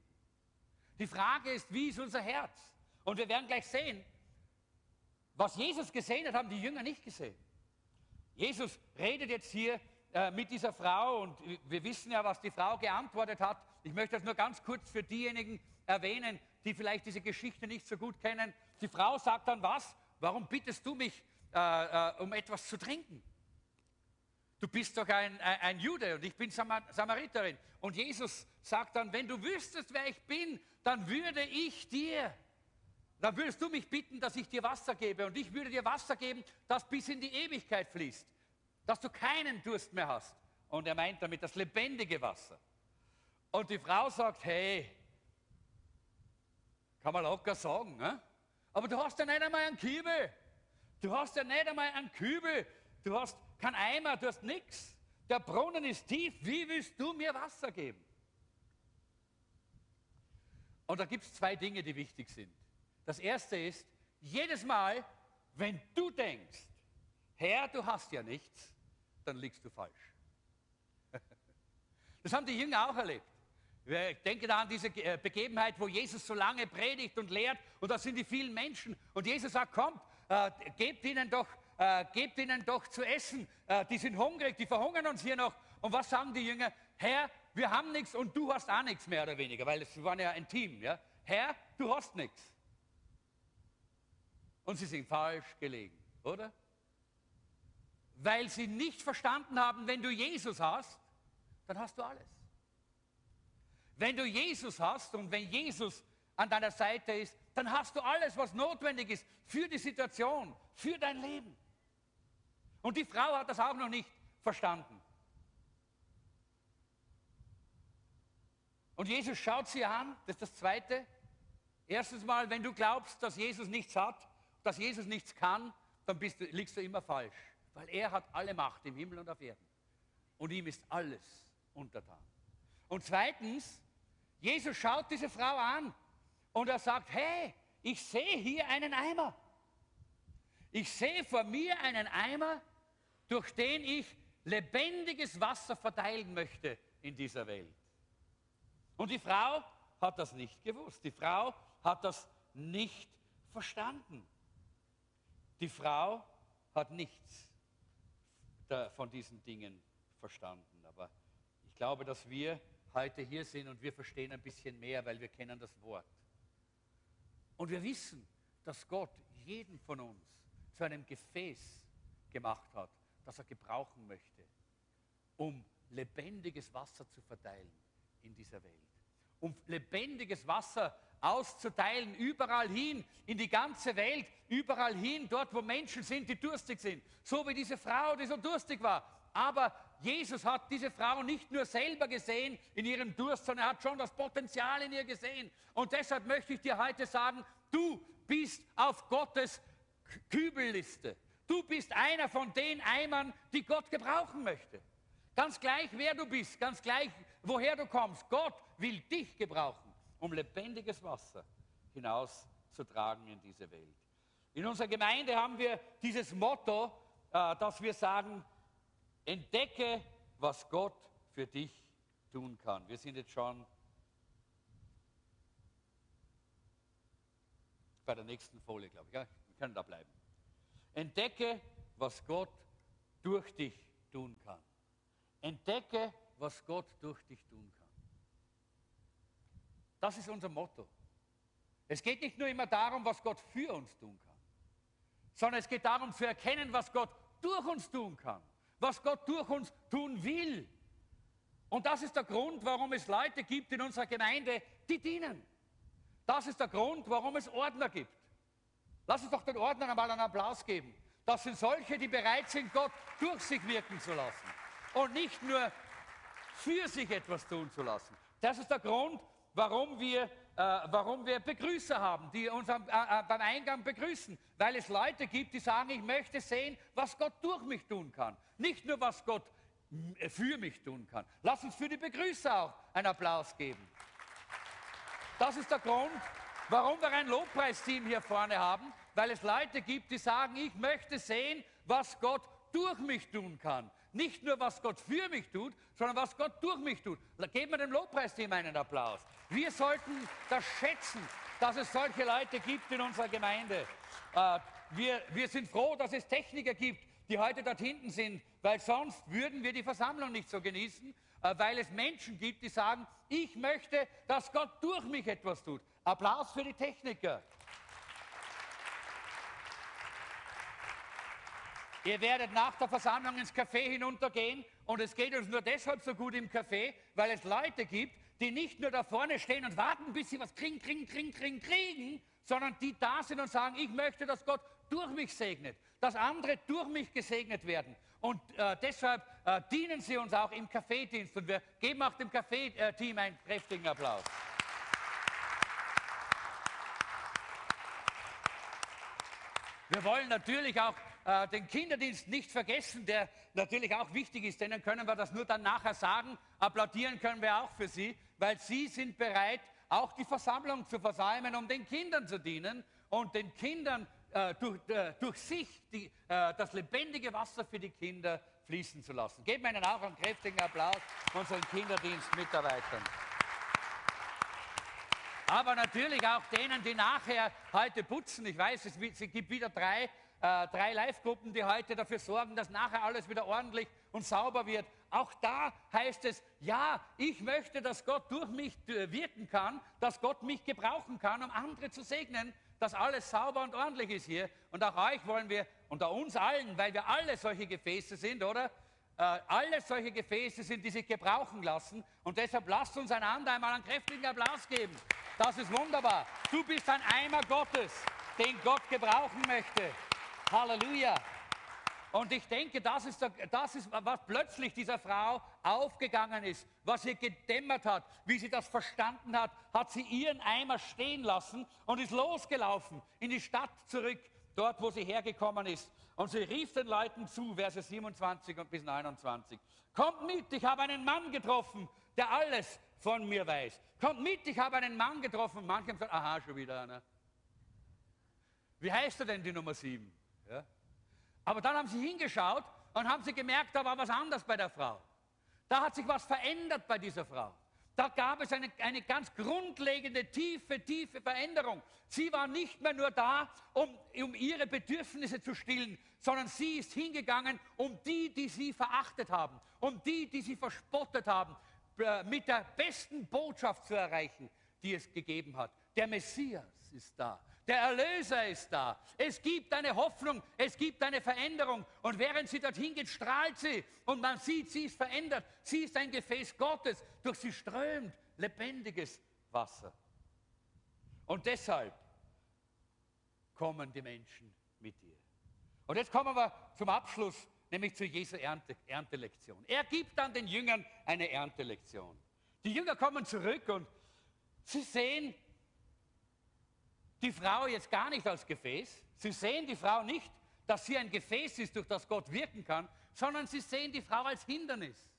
Die Frage ist, wie ist unser Herz? Und wir werden gleich sehen, was Jesus gesehen hat, haben die Jünger nicht gesehen. Jesus redet jetzt hier äh, mit dieser Frau und wir wissen ja, was die Frau geantwortet hat. Ich möchte das nur ganz kurz für diejenigen erwähnen, die vielleicht diese Geschichte nicht so gut kennen. Die Frau sagt dann was? Warum bittest du mich äh, äh, um etwas zu trinken? Du bist doch ein, ein, Jude und ich bin Samar Samariterin. Und Jesus sagt dann, wenn du wüsstest, wer ich bin, dann würde ich dir, dann würdest du mich bitten, dass ich dir Wasser gebe. Und ich würde dir Wasser geben, das bis in die Ewigkeit fließt. Dass du keinen Durst mehr hast. Und er meint damit das lebendige Wasser. Und die Frau sagt, hey, kann man locker sagen, ne? Aber du hast ja nicht einmal einen Kiebel. Du hast ja nicht einmal einen Kübel. Du hast keinen Eimer, du hast nichts. Der Brunnen ist tief. Wie willst du mir Wasser geben? Und da gibt es zwei Dinge, die wichtig sind. Das erste ist, jedes Mal, wenn du denkst, Herr, du hast ja nichts, dann liegst du falsch. Das haben die Jünger auch erlebt. Ich denke da an diese äh, Begebenheit, wo Jesus so lange predigt und lehrt und da sind die vielen Menschen und Jesus sagt, kommt, äh, gebt, ihnen doch, äh, gebt ihnen doch zu essen, äh, die sind hungrig, die verhungern uns hier noch. Und was sagen die Jünger? Herr, wir haben nichts und du hast auch nichts mehr oder weniger, weil es waren ja ein Team. Ja? Herr, du hast nichts. Und sie sind falsch gelegen, oder? Weil sie nicht verstanden haben, wenn du Jesus hast, dann hast du alles. Wenn du Jesus hast und wenn Jesus an deiner Seite ist, dann hast du alles, was notwendig ist für die Situation, für dein Leben. Und die Frau hat das auch noch nicht verstanden. Und Jesus schaut sie an, das ist das Zweite. Erstens mal, wenn du glaubst, dass Jesus nichts hat, dass Jesus nichts kann, dann du, liegst du immer falsch. Weil er hat alle Macht im Himmel und auf Erden. Und ihm ist alles untertan. Und zweitens, Jesus schaut diese Frau an und er sagt, hey, ich sehe hier einen Eimer. Ich sehe vor mir einen Eimer, durch den ich lebendiges Wasser verteilen möchte in dieser Welt. Und die Frau hat das nicht gewusst. Die Frau hat das nicht verstanden. Die Frau hat nichts von diesen Dingen verstanden. Aber ich glaube, dass wir heute hier sind und wir verstehen ein bisschen mehr, weil wir kennen das Wort. Und wir wissen, dass Gott jeden von uns zu einem Gefäß gemacht hat, das er gebrauchen möchte, um lebendiges Wasser zu verteilen in dieser Welt. um lebendiges Wasser auszuteilen, überall hin, in die ganze Welt, überall hin, dort, wo Menschen sind, die durstig sind. So wie diese Frau, die so durstig war. Aber Jesus hat diese Frau nicht nur selber gesehen in ihrem Durst, sondern er hat schon das Potenzial in ihr gesehen. Und deshalb möchte ich dir heute sagen, du bist auf Gottes Kübelliste. Du bist einer von den Eimern, die Gott gebrauchen möchte. Ganz gleich, wer du bist, ganz gleich, woher du kommst. Gott will dich gebrauchen, um lebendiges Wasser hinauszutragen in diese Welt. In unserer Gemeinde haben wir dieses Motto, äh, dass wir sagen, entdecke, was Gott für dich tun kann. Wir sind jetzt schon bei der nächsten Folie, glaube ich. Wir können da bleiben. Entdecke, was Gott durch dich tun kann. Entdecke, was Gott durch dich tun kann. Das ist unser Motto. Es geht nicht nur immer darum, was Gott für uns tun kann, sondern es geht darum zu erkennen, was Gott durch uns tun kann, was Gott durch uns tun will. Und das ist der Grund, warum es Leute gibt in unserer Gemeinde, die dienen. Das ist der Grund, warum es Ordner gibt. Lass uns doch den Ordnern einmal einen Applaus geben. Das sind solche, die bereit sind, Gott durch sich wirken zu lassen und nicht nur für sich etwas tun zu lassen. Das ist der Grund, warum wir, äh, warum wir Begrüßer haben, die uns am, äh, äh beim Eingang begrüßen, weil es Leute gibt, die sagen, ich möchte sehen, was Gott durch mich tun kann, nicht nur was Gott für mich tun kann. Lass uns für die Begrüßer auch einen Applaus geben. Das ist der Grund, warum wir ein Lobpreisteam hier vorne haben, weil es Leute gibt, die sagen, ich möchte sehen, was Gott durch mich tun kann. Nicht nur, was Gott für mich tut, sondern was Gott durch mich tut. Geben wir dem Lobpreisteam einen Applaus. Wir sollten das schätzen, dass es solche Leute gibt in unserer Gemeinde. Äh, wir, wir sind froh, dass es Techniker gibt, die heute dort hinten sind, weil sonst würden wir die Versammlung nicht so genießen, äh, weil es Menschen gibt, die sagen, ich möchte, dass Gott durch mich etwas tut. Applaus für die Techniker. Ihr werdet nach der Versammlung ins Café hinuntergehen und es geht uns nur deshalb so gut im Café, weil es Leute gibt, die nicht nur da vorne stehen und warten, bis sie was kriegen, kriegen, kriegen, kriegen, kriegen, sondern die da sind und sagen, ich möchte, dass Gott durch mich segnet, dass andere durch mich gesegnet werden. Und äh, deshalb äh, dienen sie uns auch im Kaffeedienst und wir geben auch dem Kaffeeteam einen kräftigen Applaus. Wir wollen natürlich auch äh, den Kinderdienst nicht vergessen, der natürlich auch wichtig ist. Denen können wir das nur dann nachher sagen. Applaudieren können wir auch für Sie, weil Sie sind bereit, auch die Versammlung zu versäumen, um den Kindern zu dienen und den Kindern äh, durch, äh, durch, sich die, äh, das lebendige Wasser für die Kinder fließen zu lassen. Geben wir ihnen auch einen kräftigen Applaus, unseren Kinderdienstmitarbeitern. Aber natürlich auch denen, die nachher heute putzen. Ich weiß, es, gibt wieder drei äh, drei Live-Gruppen, die heute dafür sorgen, dass nachher alles wieder ordentlich und sauber wird. Auch da heißt es, ja, ich möchte, dass Gott durch mich äh, wirken kann, dass Gott mich gebrauchen kann, um andere zu segnen, dass alles sauber und ordentlich ist hier. Und auch euch wollen wir, unter uns allen, weil wir alle solche Gefäße sind, oder? Äh, alle solche Gefäße sind, die sich gebrauchen lassen. Und deshalb lasst uns einander einmal einen kräftigen Applaus geben. Das ist wunderbar. Du bist ein Eimer Gottes, den Gott gebrauchen möchte. Halleluja. Und ich denke, das ist, das ist, was plötzlich dieser Frau aufgegangen ist, was ihr gedämmert hat, wie sie das verstanden hat, hat sie ihren Eimer stehen lassen und ist losgelaufen in die Stadt zurück, dort, wo sie hergekommen ist. Und sie rief den Leuten zu, Verse 27 und bis 29. Kommt mit, ich habe einen Mann getroffen, der alles von mir weiß. Kommt mit, ich habe einen Mann getroffen. Manche haben gesagt, aha, schon wieder einer. Wie heißt er denn, die Nummer 7? Ja? Aber dann haben sie hingeschaut und haben sie gemerkt, da war was anders bei der Frau. Da hat sich was verändert bei dieser Frau. Da gab es eine, eine ganz grundlegende, tiefe, tiefe Veränderung. Sie war nicht mehr nur da, um, um ihre Bedürfnisse zu stillen, sondern sie ist hingegangen, um die, die sie verachtet haben, um die, die sie verspottet haben, äh, mit der besten Botschaft zu erreichen, die es gegeben hat. Der Messias ist da. Der Erlöser ist da. Es gibt eine Hoffnung, es gibt eine Veränderung. Und während sie dorthin geht, strahlt sie. Und man sieht, sie ist verändert. Sie ist ein Gefäß Gottes. Durch sie strömt lebendiges Wasser. Und deshalb kommen die Menschen mit dir. Und jetzt kommen wir zum Abschluss, nämlich zu Jesu Ernte, Erntelektion. Er gibt dann den Jüngern eine Erntelektion. Die Jünger kommen zurück und sie sehen die Frau jetzt gar nicht als Gefäß. Sie sehen die Frau nicht, dass sie ein Gefäß ist, durch das Gott wirken kann, sondern sie sehen die Frau als Hindernis.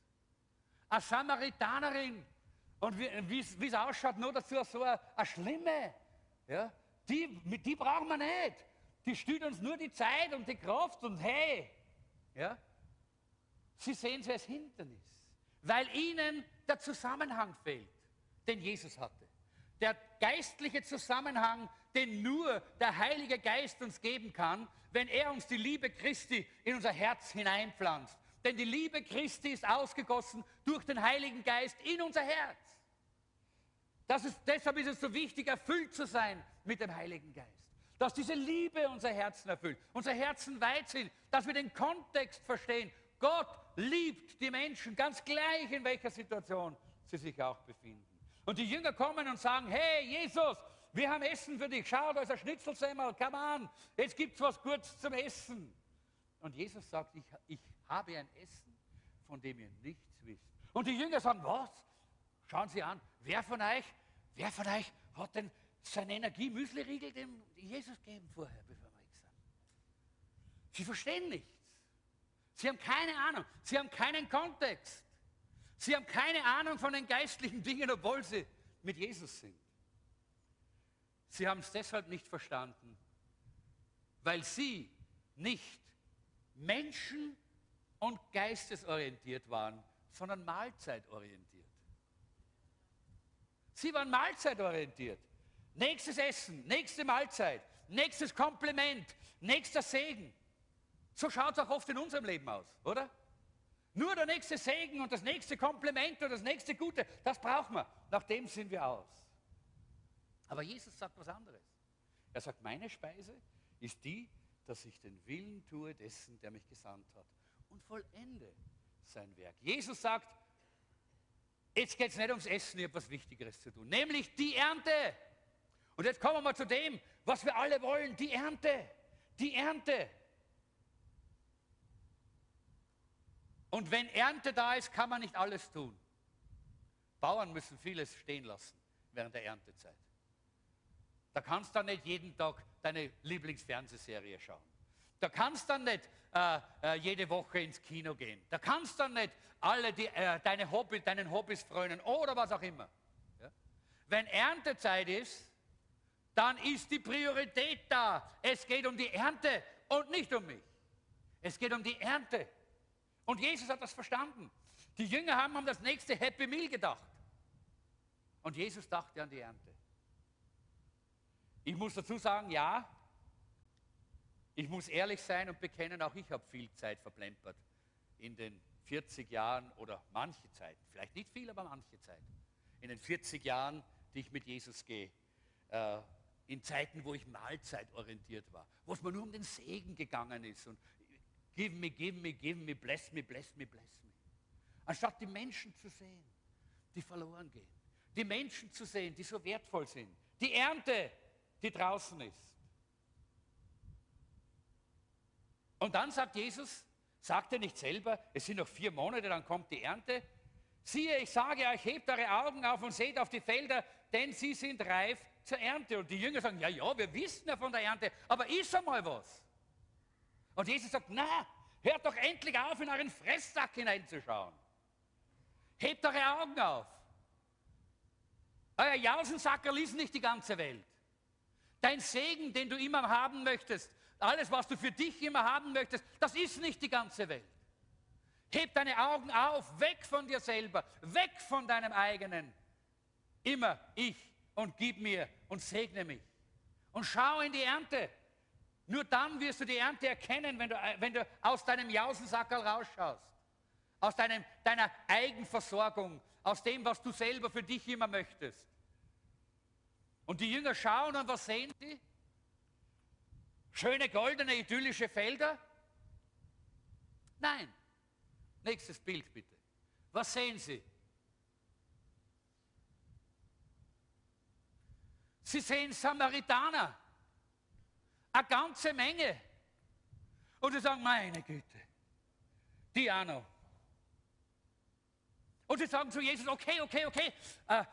Eine Samaritanerin. Und wie es ausschaut, nur dazu so eine, eine Schlimme. Ja? Die, die brauchen wir nicht. Die stühlt uns nur die Zeit und die Kraft und hey. Ja? Sie sehen sie als Hindernis, weil ihnen der Zusammenhang fehlt, den Jesus hatte. Der geistliche Zusammenhang, den nur der Heilige Geist uns geben kann, wenn er uns die Liebe Christi in unser Herz hineinpflanzt. Denn die Liebe Christi ist ausgegossen durch den Heiligen Geist in unser Herz. Ist, deshalb ist es so wichtig, erfüllt zu sein mit dem Heiligen Geist. Dass diese Liebe unser Herzen erfüllt, unser Herzen weit sind, dass wir den Kontext verstehen. Gott liebt die Menschen, ganz gleich in welcher Situation sie sich auch befinden. Und die Jünger kommen und sagen, hey Jesus, wir haben Essen für dich, schau, da ist ein Schnitzelsemmel, come on, jetzt gibt es was Gutes zum Essen. Und Jesus sagt, ich, ich habe ein Essen, von dem ihr nichts wisst. Und die Jünger sagen, was? Schauen Sie an, wer von euch, wer von euch hat denn seine Energie Müsli-Riegel dem Jesus gegeben vorher, bevor wir sind? Sie verstehen nichts. Sie haben keine Ahnung. Sie haben keinen Kontext. Sie haben keine Ahnung von den geistlichen Dingen, obwohl sie mit Jesus sind. Sie haben es deshalb nicht verstanden, weil sie nicht Menschen- und geistesorientiert waren, sondern mahlzeitorientiert. Sie waren mahlzeitorientiert. Nächstes Essen, nächste Mahlzeit, nächstes Kompliment, nächster Segen. So schaut es auch oft in unserem Leben aus, oder? Nur der nächste Segen und das nächste Kompliment und das nächste Gute, das brauchen wir. Nach dem sind wir aus. Aber Jesus sagt was anderes. Er sagt, meine Speise ist die, dass ich den Willen tue dessen, der mich gesandt hat und vollende sein Werk. Jesus sagt, jetzt geht es nicht ums Essen, ich habe was Wichtigeres zu tun, nämlich die Ernte. Und jetzt kommen wir zu dem, was wir alle wollen, die Ernte. Die Ernte. Und wenn Ernte da ist, kann man nicht alles tun. Bauern müssen vieles stehen lassen während der Erntezeit. Da kannst du nicht jeden Tag deine Lieblingsfernsehserie schauen. Da kannst du nicht äh, äh, jede Woche ins Kino gehen. Da kannst du nicht alle die, äh, deine Hobby, deinen Hobbys frönen oder was auch immer. Ja? Wenn Erntezeit ist, dann ist die Priorität da. Es geht um die Ernte und nicht um mich. Es geht um die Ernte. Und Jesus hat das verstanden. Die Jünger haben an das nächste Happy Meal gedacht. Und Jesus dachte an die Ernte. Ich muss dazu sagen, ja, ich muss ehrlich sein und bekennen, auch ich habe viel Zeit verplempert in den 40 Jahren oder manche Zeit, vielleicht nicht viel, aber manche Zeit, in den 40 Jahren, die ich mit Jesus gehe, äh, in Zeiten, wo ich mahlzeitorientiert war, wo es mir nur um den Segen gegangen ist und give me, give me, give me, bless me, bless me, bless me. Anstatt die Menschen zu sehen, die verloren gehen, die Menschen zu sehen, die so wertvoll sind, die Ernte, die draußen ist. Und dann sagt Jesus, sagt er nicht selber, es sind noch vier Monate, dann kommt die Ernte. Siehe, ich sage euch, hebt eure Augen auf und seht auf die Felder, denn sie sind reif zur Ernte. Und die Jünger sagen, ja, ja, wir wissen ja von der Ernte, aber ist einmal was. Und Jesus sagt, na, hört doch endlich auf, in euren Fresssack hineinzuschauen. Hebt eure Augen auf. Euer Jausensacker liest nicht die ganze Welt. Dein Segen, den du immer haben möchtest, alles, was du für dich immer haben möchtest, das ist nicht die ganze Welt. Heb deine Augen auf, weg von dir selber, weg von deinem eigenen. Immer ich und gib mir und segne mich. Und schau in die Ernte. Nur dann wirst du die Ernte erkennen, wenn du, wenn du aus deinem Jausensackerl rausschaust. Aus deinem, deiner Eigenversorgung, aus dem, was du selber für dich immer möchtest. Und die Jünger schauen und was sehen sie? Schöne, goldene, idyllische Felder? Nein. Nächstes Bild bitte. Was sehen Sie? Sie sehen Samaritaner. Eine ganze Menge. Und sie sagen, meine Güte, die auch noch. Und sie sagen zu Jesus, okay, okay, okay, äh,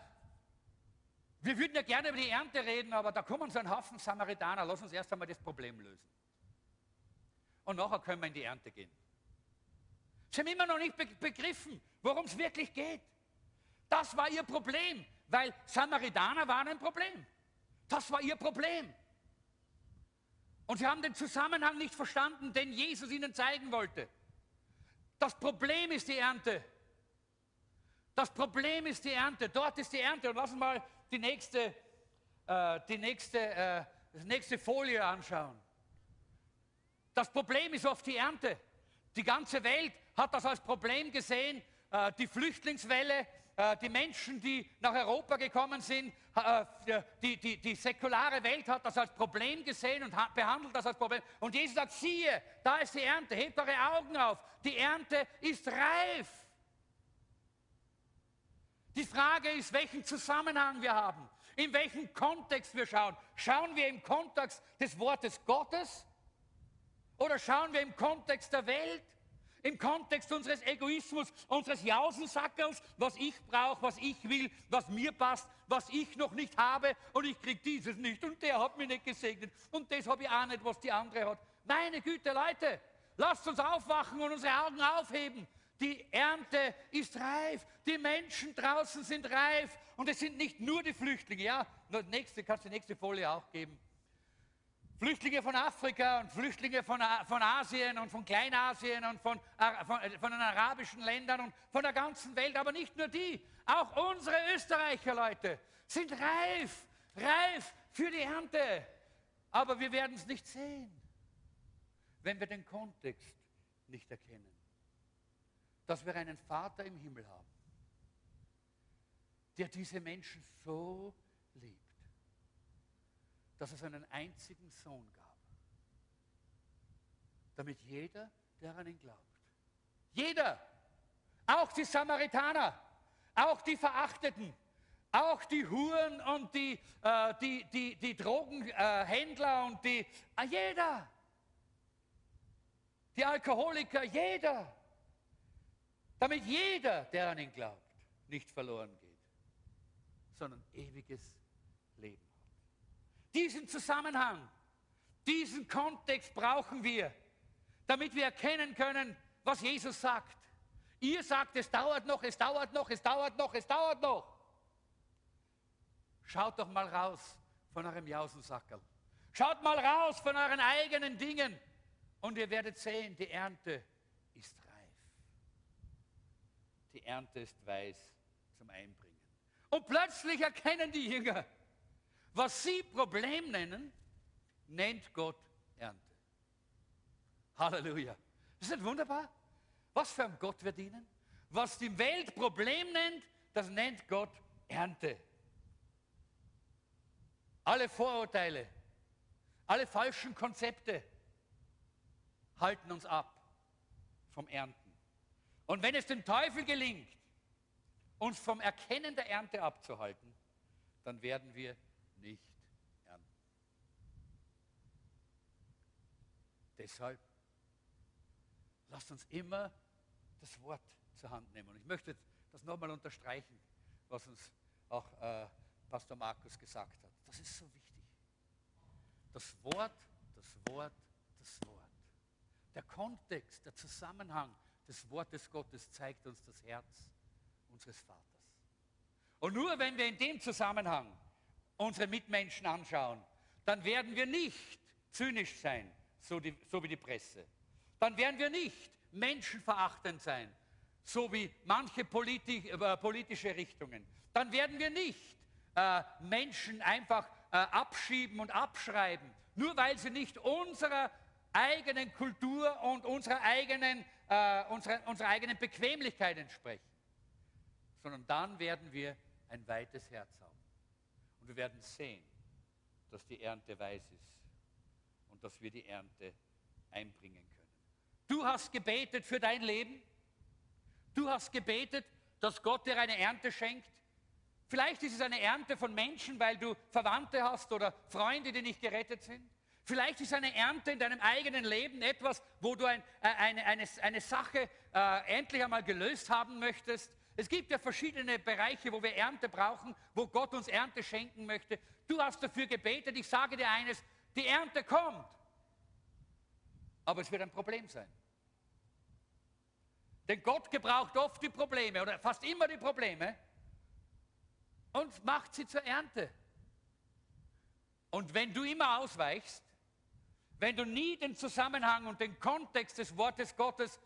wir würden ja gerne über die Ernte reden, aber da kommen so ein Haufen Samaritaner, lass uns erst einmal das Problem lösen. Und nachher können wir in die Ernte gehen. Sie haben immer noch nicht begriffen, worum es wirklich geht. Das war ihr Problem, weil Samaritaner waren ein Problem. Das war ihr Problem. Und sie haben den Zusammenhang nicht verstanden, den Jesus ihnen zeigen wollte. Das Problem ist die Ernte. Das Problem ist die Ernte. Dort ist die Ernte. Und lassen wir mal die nächste, äh, die nächste, äh, die nächste Folie anschauen. Das Problem ist oft die Ernte. Die ganze Welt hat das als Problem gesehen. Äh, die Flüchtlingswelle, äh, die Menschen, die nach Europa gekommen sind, äh, die, die, die säkulare Welt hat das als Problem gesehen und behandelt das als Problem. Und Jesus sagt, siehe, da ist die Ernte, hebt eure Augen auf, die Ernte ist reif. Die Frage ist, welchen Zusammenhang wir haben, in welchem Kontext wir schauen. Schauen wir im Kontext des Wortes Gottes oder schauen wir im Kontext der Welt? im Kontext unseres Egoismus, unseres Jausensackels, was ich brauche, was ich will, was mir passt, was ich noch nicht habe und ich kriege dieses nicht und der hat mich nicht gesegnet und das habe ich auch nicht, was die andere hat. Meine Güte, Leute, lasst uns aufwachen und unsere Augen aufheben. Die Ernte ist reif, die Menschen draußen sind reif und es sind nicht nur die Flüchtlinge. Ja, nächste, kannst du die nächste Folie auch geben. Flüchtlinge von Afrika und Flüchtlinge von, von Asien und von Kleinasien und von, von, von den arabischen Ländern und von der ganzen Welt, aber nicht nur die, auch unsere Österreicher Leute sind reif, reif für die Ernte. Aber wir werden es nicht sehen, wenn wir den Kontext nicht erkennen. Dass wir einen Vater im Himmel haben, der diese Menschen so liebt dass es einen einzigen Sohn gab, damit jeder, der an ihn glaubt, jeder, auch die Samaritaner, auch die Verachteten, auch die Huren und die, äh, die, die, die Drogenhändler und die, äh, jeder, die Alkoholiker, jeder, damit jeder, der an ihn glaubt, nicht verloren geht, sondern ewiges Leben. Diesen Zusammenhang, diesen Kontext brauchen wir, damit wir erkennen können, was Jesus sagt. Ihr sagt, es dauert noch, es dauert noch, es dauert noch, es dauert noch. Schaut doch mal raus von eurem Jausensackerl. Schaut mal raus von euren eigenen Dingen und ihr werdet sehen, die Ernte ist reif. Die Ernte ist weiß zum Einbringen. Und plötzlich erkennen die Jünger, was Sie Problem nennen, nennt Gott Ernte. Halleluja. Das ist nicht wunderbar? Was für ein Gott wir dienen? Was die Welt Problem nennt, das nennt Gott Ernte. Alle Vorurteile, alle falschen Konzepte halten uns ab vom Ernten. Und wenn es dem Teufel gelingt, uns vom Erkennen der Ernte abzuhalten, dann werden wir nicht ernten. Deshalb lasst uns immer das Wort zur Hand nehmen. Und ich möchte das nochmal unterstreichen, was uns auch äh, Pastor Markus gesagt hat. Das ist so wichtig. Das Wort, das Wort, das Wort. Der Kontext, der Zusammenhang des Wortes Gottes zeigt uns das Herz unseres Vaters. Und nur wenn wir in dem Zusammenhang unsere Mitmenschen anschauen, dann werden wir nicht zynisch sein, so, die, so wie die Presse. Dann werden wir nicht menschenverachtend sein, so wie manche politi äh, politische Richtungen. Dann werden wir nicht äh, Menschen einfach äh, abschieben und abschreiben, nur weil sie nicht unserer eigenen Kultur und unserer eigenen, äh, unserer, unserer eigenen Bequemlichkeit entsprechen, sondern dann werden wir ein weites Herz haben. Und wir werden sehen, dass die Ernte weiß ist und dass wir die Ernte einbringen können. Du hast gebetet für dein Leben. Du hast gebetet, dass Gott dir eine Ernte schenkt Vielleicht ist es eine Ernte von Menschen, weil du Verwandte hast oder Freunde, die nicht gerettet sind. Vielleicht ist eine Ernte in deinem eigenen Leben etwas, wo du ein, äh, eine, eine, eine Sache äh, endlich einmal gelöst haben möchtest. Es gibt ja verschiedene Bereiche, wo wir Ernte brauchen, wo Gott uns Ernte schenken möchte. Du hast dafür gebetet. Ich sage dir eines, die Ernte kommt. Aber es wird ein Problem sein. Denn Gott gebraucht oft die Probleme oder fast immer die Probleme, und macht sie zur Ernte. Und wenn du immer ausweichst, wenn du nie den Zusammenhang und den Kontext des Wortes Gottes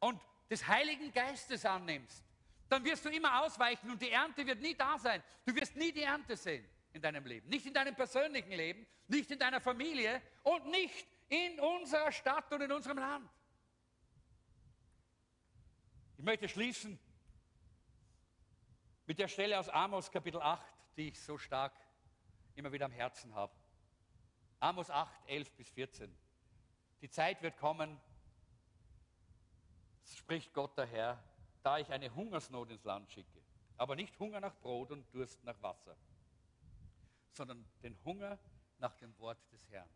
und des Heiligen Geistes annimmst, dann wirst du immer ausweichen und die Ernte wird nie da sein. Du wirst nie die Ernte sehen in deinem Leben. Nicht in deinem persönlichen Leben, nicht in deiner Familie und nicht in unserer Stadt und in unserem Land. Ich möchte schließen mit der Stelle aus Amos Kapitel 8, die ich so stark immer wieder am Herzen habe. Amos 8, 11 bis 14. Die Zeit wird kommen, spricht Gott der Herr, da ich eine Hungersnot ins Land schicke. Aber nicht Hunger nach Brot und Durst nach Wasser, sondern den Hunger nach dem Wort des Herrn.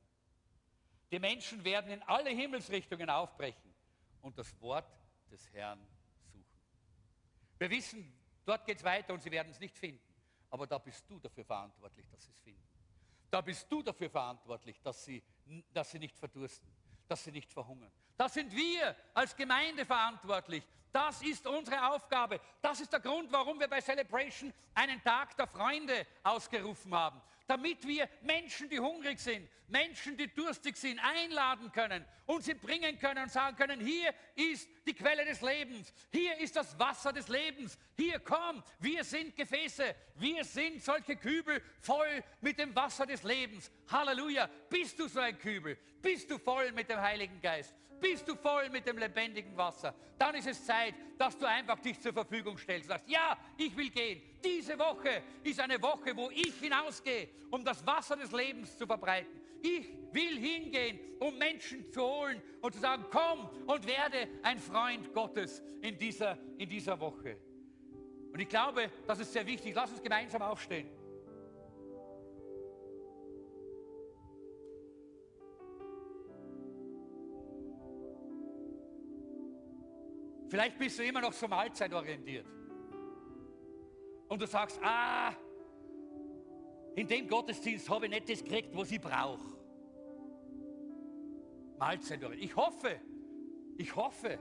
Die Menschen werden in alle Himmelsrichtungen aufbrechen und das Wort des Herrn suchen. Wir wissen, Dort geht es weiter und sie werden es nicht finden. Aber da bist du dafür verantwortlich, dass sie es finden. Da bist du dafür verantwortlich, dass sie, dass sie nicht verdursten, dass sie nicht verhungern. Da sind wir als Gemeinde verantwortlich. Das ist unsere Aufgabe. Das ist der Grund, warum wir bei Celebration einen Tag der Freunde ausgerufen haben damit wir Menschen, die hungrig sind, Menschen, die durstig sind, einladen können und sie bringen können und sagen können, hier ist die Quelle des Lebens, hier ist das Wasser des Lebens, hier komm, wir sind Gefäße, wir sind solche Kübel voll mit dem Wasser des Lebens. Halleluja, bist du so ein Kübel, bist du voll mit dem Heiligen Geist, bist du voll mit dem lebendigen Wasser, dann ist es Zeit, dass du einfach dich zur Verfügung stellst. Sagst, ja, ich will gehen. Diese Woche ist eine Woche, wo ich hinausgehe, um das Wasser des Lebens zu verbreiten. Ich will hingehen, um Menschen zu holen und zu sagen, komm und werde ein Freund Gottes in dieser, in dieser Woche. Und ich glaube, das ist sehr wichtig. Lass uns gemeinsam aufstehen. Vielleicht bist du immer noch so mahlzeitorientiert. Und du sagst, ah, in dem Gottesdienst habe ich nicht das gekriegt, was ich brauche. Mahlzeitorientiert. Ich hoffe, ich hoffe,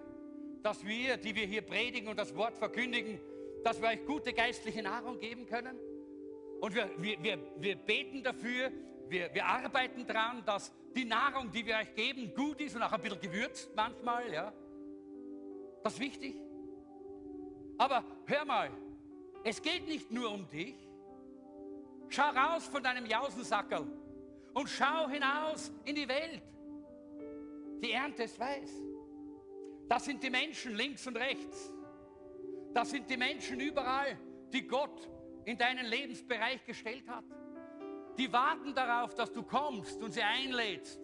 dass wir, die wir hier predigen und das Wort verkündigen, dass wir euch gute geistliche Nahrung geben können. Und wir, wir, wir, wir beten dafür, wir, wir arbeiten daran, dass die Nahrung, die wir euch geben, gut ist und auch ein bisschen gewürzt manchmal, ja. Das ist wichtig. Aber hör mal, es geht nicht nur um dich. Schau raus von deinem Jausensackerl und schau hinaus in die Welt. Die Ernte ist weiß. Das sind die Menschen links und rechts. Das sind die Menschen überall, die Gott in deinen Lebensbereich gestellt hat. Die warten darauf, dass du kommst und sie einlädst,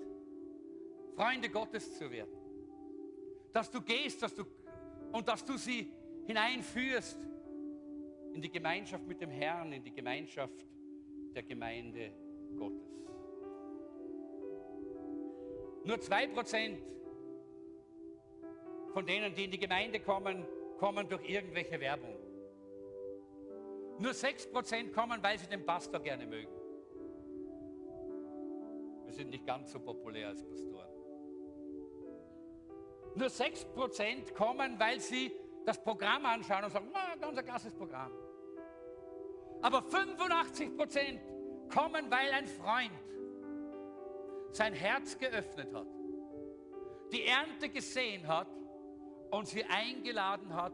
Freunde Gottes zu werden. Dass du gehst, dass du und dass du sie hineinführst in die Gemeinschaft mit dem Herrn, in die Gemeinschaft der Gemeinde Gottes. Nur zwei Prozent von denen, die in die Gemeinde kommen, kommen durch irgendwelche Werbung. Nur sechs Prozent kommen, weil sie den Pastor gerne mögen. Wir sind nicht ganz so populär als Pastoren. Nur 6% kommen, weil sie das Programm anschauen und sagen, na, ganz ein klasses Programm. Aber 85% kommen, weil ein Freund sein Herz geöffnet hat, die Ernte gesehen hat und sie eingeladen hat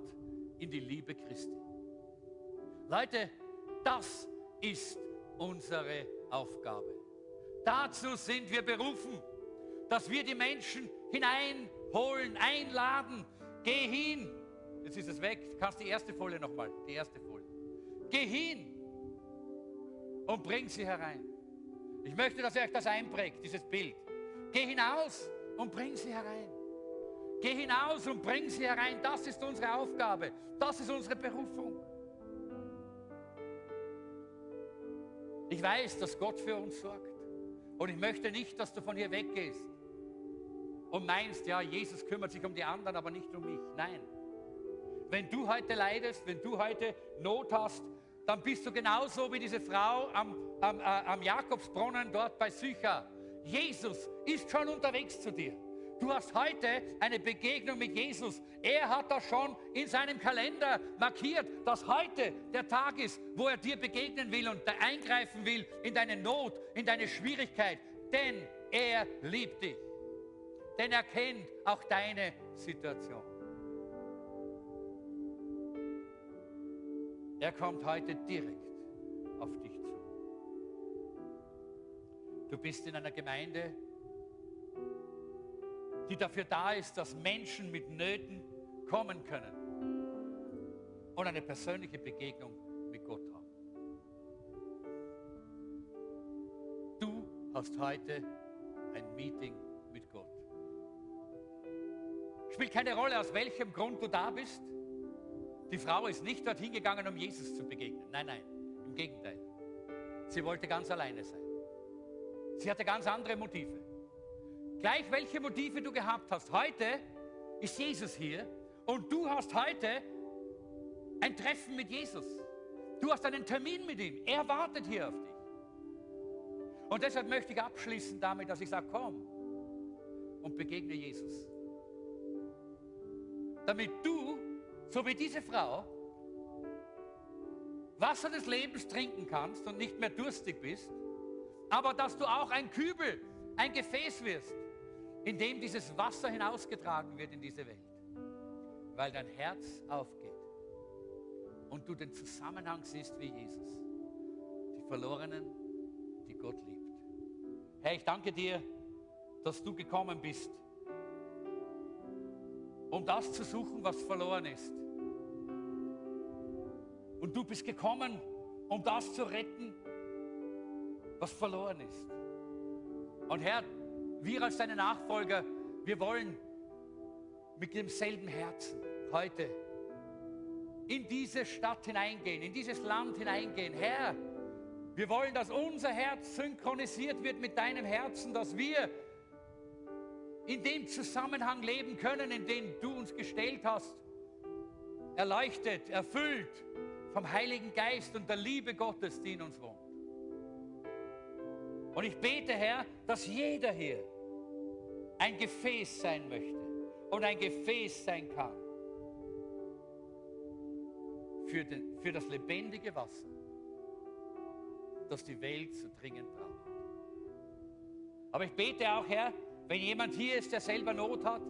in die Liebe Christi. Leute, das ist unsere Aufgabe. Dazu sind wir berufen, dass wir die Menschen hinein holen, einladen. Geh hin. Jetzt ist es weg. Du kannst die erste Folie nochmal. Die erste Folie. Geh hin und bring sie herein. Ich möchte, dass ihr euch das einprägt, dieses Bild. Geh hinaus und bring sie herein. Geh hinaus und bring sie herein. Das ist unsere Aufgabe. Das ist unsere Berufung. Ich weiß, dass Gott für uns sorgt. Und ich möchte nicht, dass du von hier weggehst und meinst, ja, Jesus kümmert sich um die anderen, aber nicht um mich. Nein. Wenn du heute leidest, wenn du heute Not hast, dann bist du genauso wie diese Frau am, am, äh, am Jakobsbrunnen dort bei Sychar. Jesus ist schon unterwegs zu dir. Du hast heute eine Begegnung mit Jesus. Er hat das schon in seinem Kalender markiert, dass heute der Tag ist, wo er dir begegnen will und eingreifen will in deine Not, in deine Schwierigkeit. Denn er liebt dich. Denn er kennt auch deine Situation. Er kommt heute direkt auf dich zu. Du bist in einer Gemeinde, die dafür da ist, dass Menschen mit Nöten kommen können und eine persönliche Begegnung mit Gott haben. Du hast heute ein Meeting mit Gott. Spielt keine Rolle, aus welchem Grund du da bist. Die Frau ist nicht dorthin gegangen, um Jesus zu begegnen. Nein, nein, im Gegenteil. Sie wollte ganz alleine sein. Sie hatte ganz andere Motive. Gleich welche Motive du gehabt hast. Heute ist Jesus hier und du hast heute ein Treffen mit Jesus. Du hast einen Termin mit ihm. Er wartet hier auf dich. Und deshalb möchte ich abschließen damit, dass ich sage, komm und begegne Jesus. Damit du, so wie diese Frau, Wasser des Lebens trinken kannst und nicht mehr durstig bist, aber dass du auch ein Kübel, ein Gefäß wirst, in dem dieses Wasser hinausgetragen wird in diese Welt, weil dein Herz aufgeht und du den Zusammenhang siehst wie Jesus. Die Verlorenen, die Gott liebt. Herr, ich danke dir, dass du gekommen bist, um das zu suchen, was verloren ist. Und du bist gekommen, um das zu retten, was verloren ist. Und Herr, wir als deine Nachfolger, wir wollen mit demselben Herzen heute in diese Stadt hineingehen, in dieses Land hineingehen. Herr, wir wollen, dass unser Herz synchronisiert wird mit deinem Herzen, dass wir in dem Zusammenhang leben können, in den du uns gestellt hast, erleuchtet, erfüllt vom Heiligen Geist und der Liebe Gottes, die in uns wohnt. Und ich bete, Herr, dass jeder hier ein Gefäß sein möchte und ein Gefäß sein kann für, den, für das lebendige Wasser, das die Welt so dringend braucht. Aber ich bete auch, Herr, wenn jemand hier ist, der selber Not hat,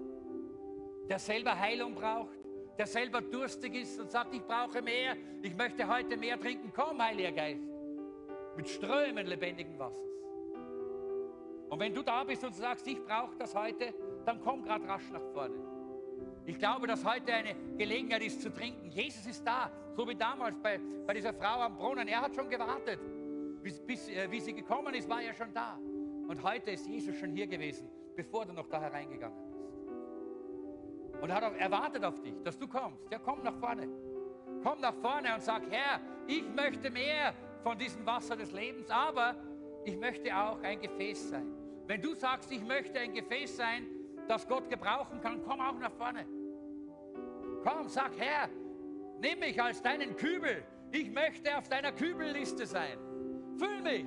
der selber Heilung braucht, der selber durstig ist und sagt, ich brauche mehr, ich möchte heute mehr trinken, komm, Heiliger Geist, mit Strömen lebendigen Wassers. Und wenn du da bist und sagst, ich brauche das heute, dann komm gerade rasch nach vorne. Ich glaube, dass heute eine Gelegenheit ist zu trinken. Jesus ist da, so wie damals bei, bei dieser Frau am Brunnen. Er hat schon gewartet. Bis, bis äh, wie sie gekommen ist, war er schon da. Und heute ist Jesus schon hier gewesen, bevor du noch da hereingegangen bist. Und er hat auch erwartet auf dich, dass du kommst. Ja, komm nach vorne. Komm nach vorne und sag, Herr, ich möchte mehr von diesem Wasser des Lebens, aber ich möchte auch ein Gefäß sein. Wenn du sagst, ich möchte ein Gefäß sein, das Gott gebrauchen kann, komm auch nach vorne. Komm, sag, Herr, nimm mich als deinen Kübel. Ich möchte auf deiner Kübelliste sein. Füll mich,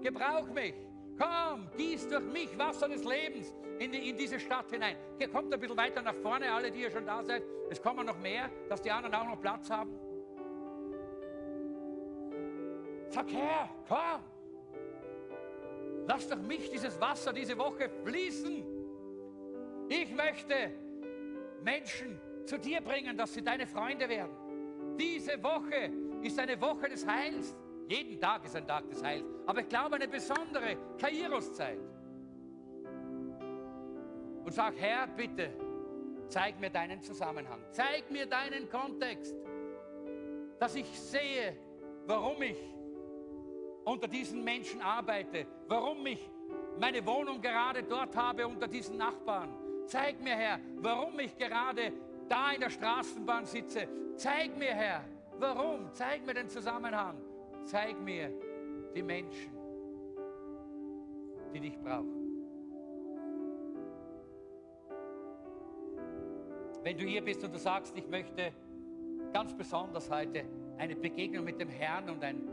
gebrauch mich. Komm, gieß durch mich Wasser des Lebens in, die, in diese Stadt hinein. Hier kommt ein bisschen weiter nach vorne, alle, die ihr schon da seid. Es kommen noch mehr, dass die anderen auch noch Platz haben. Sag, Herr, komm. Lass doch mich dieses Wasser diese Woche fließen. Ich möchte Menschen zu dir bringen, dass sie deine Freunde werden. Diese Woche ist eine Woche des Heils. Jeden Tag ist ein Tag des Heils. Aber ich glaube, eine besondere Kairos-Zeit. Und sag, Herr, bitte, zeig mir deinen Zusammenhang. Zeig mir deinen Kontext, dass ich sehe, warum ich unter diesen Menschen arbeite, warum ich meine Wohnung gerade dort habe unter diesen Nachbarn. Zeig mir, Herr, warum ich gerade da in der Straßenbahn sitze. Zeig mir, Herr, warum. Zeig mir den Zusammenhang. Zeig mir die Menschen, die dich brauchen. Wenn du hier bist und du sagst, ich möchte ganz besonders heute eine Begegnung mit dem Herrn und ein,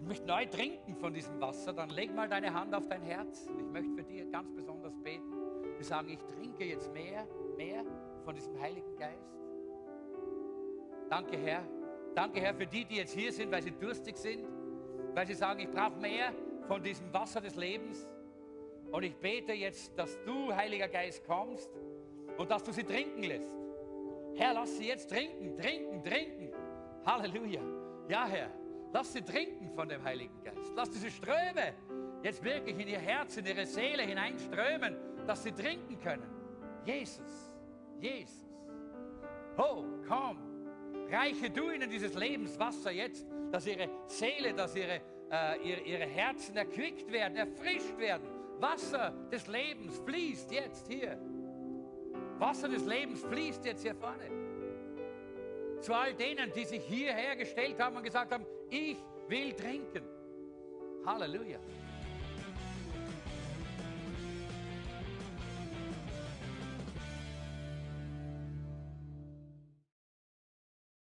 ich möchte neu trinken von diesem Wasser, dann leg mal deine Hand auf dein Herz. Ich möchte für dich ganz besonders beten. Wir sagen, ich trinke jetzt mehr, mehr von diesem Heiligen Geist. Danke, Herr. Danke, Herr, für die, die jetzt hier sind, weil sie durstig sind, weil sie sagen, ich brauche mehr von diesem Wasser des Lebens. Und ich bete jetzt, dass du, Heiliger Geist, kommst und dass du sie trinken lässt. Herr, lass sie jetzt trinken, trinken, trinken. Halleluja. Ja, Herr, lass sie trinken von dem Heiligen Geist. Lass diese Ströme jetzt wirklich in ihr Herz, in ihre Seele hineinströmen, dass sie trinken können. Jesus, Jesus. Oh, komm, reiche du ihnen dieses Lebenswasser jetzt, dass ihre Seele, dass ihre, äh, ihre, ihre Herzen erquickt werden, erfrischt werden. Wasser des Lebens fließt jetzt hier. Wasser des Lebens fließt jetzt hier vorne. Zu all denen, die sich hierher gestellt haben und gesagt haben, ich will trinken. Halleluja.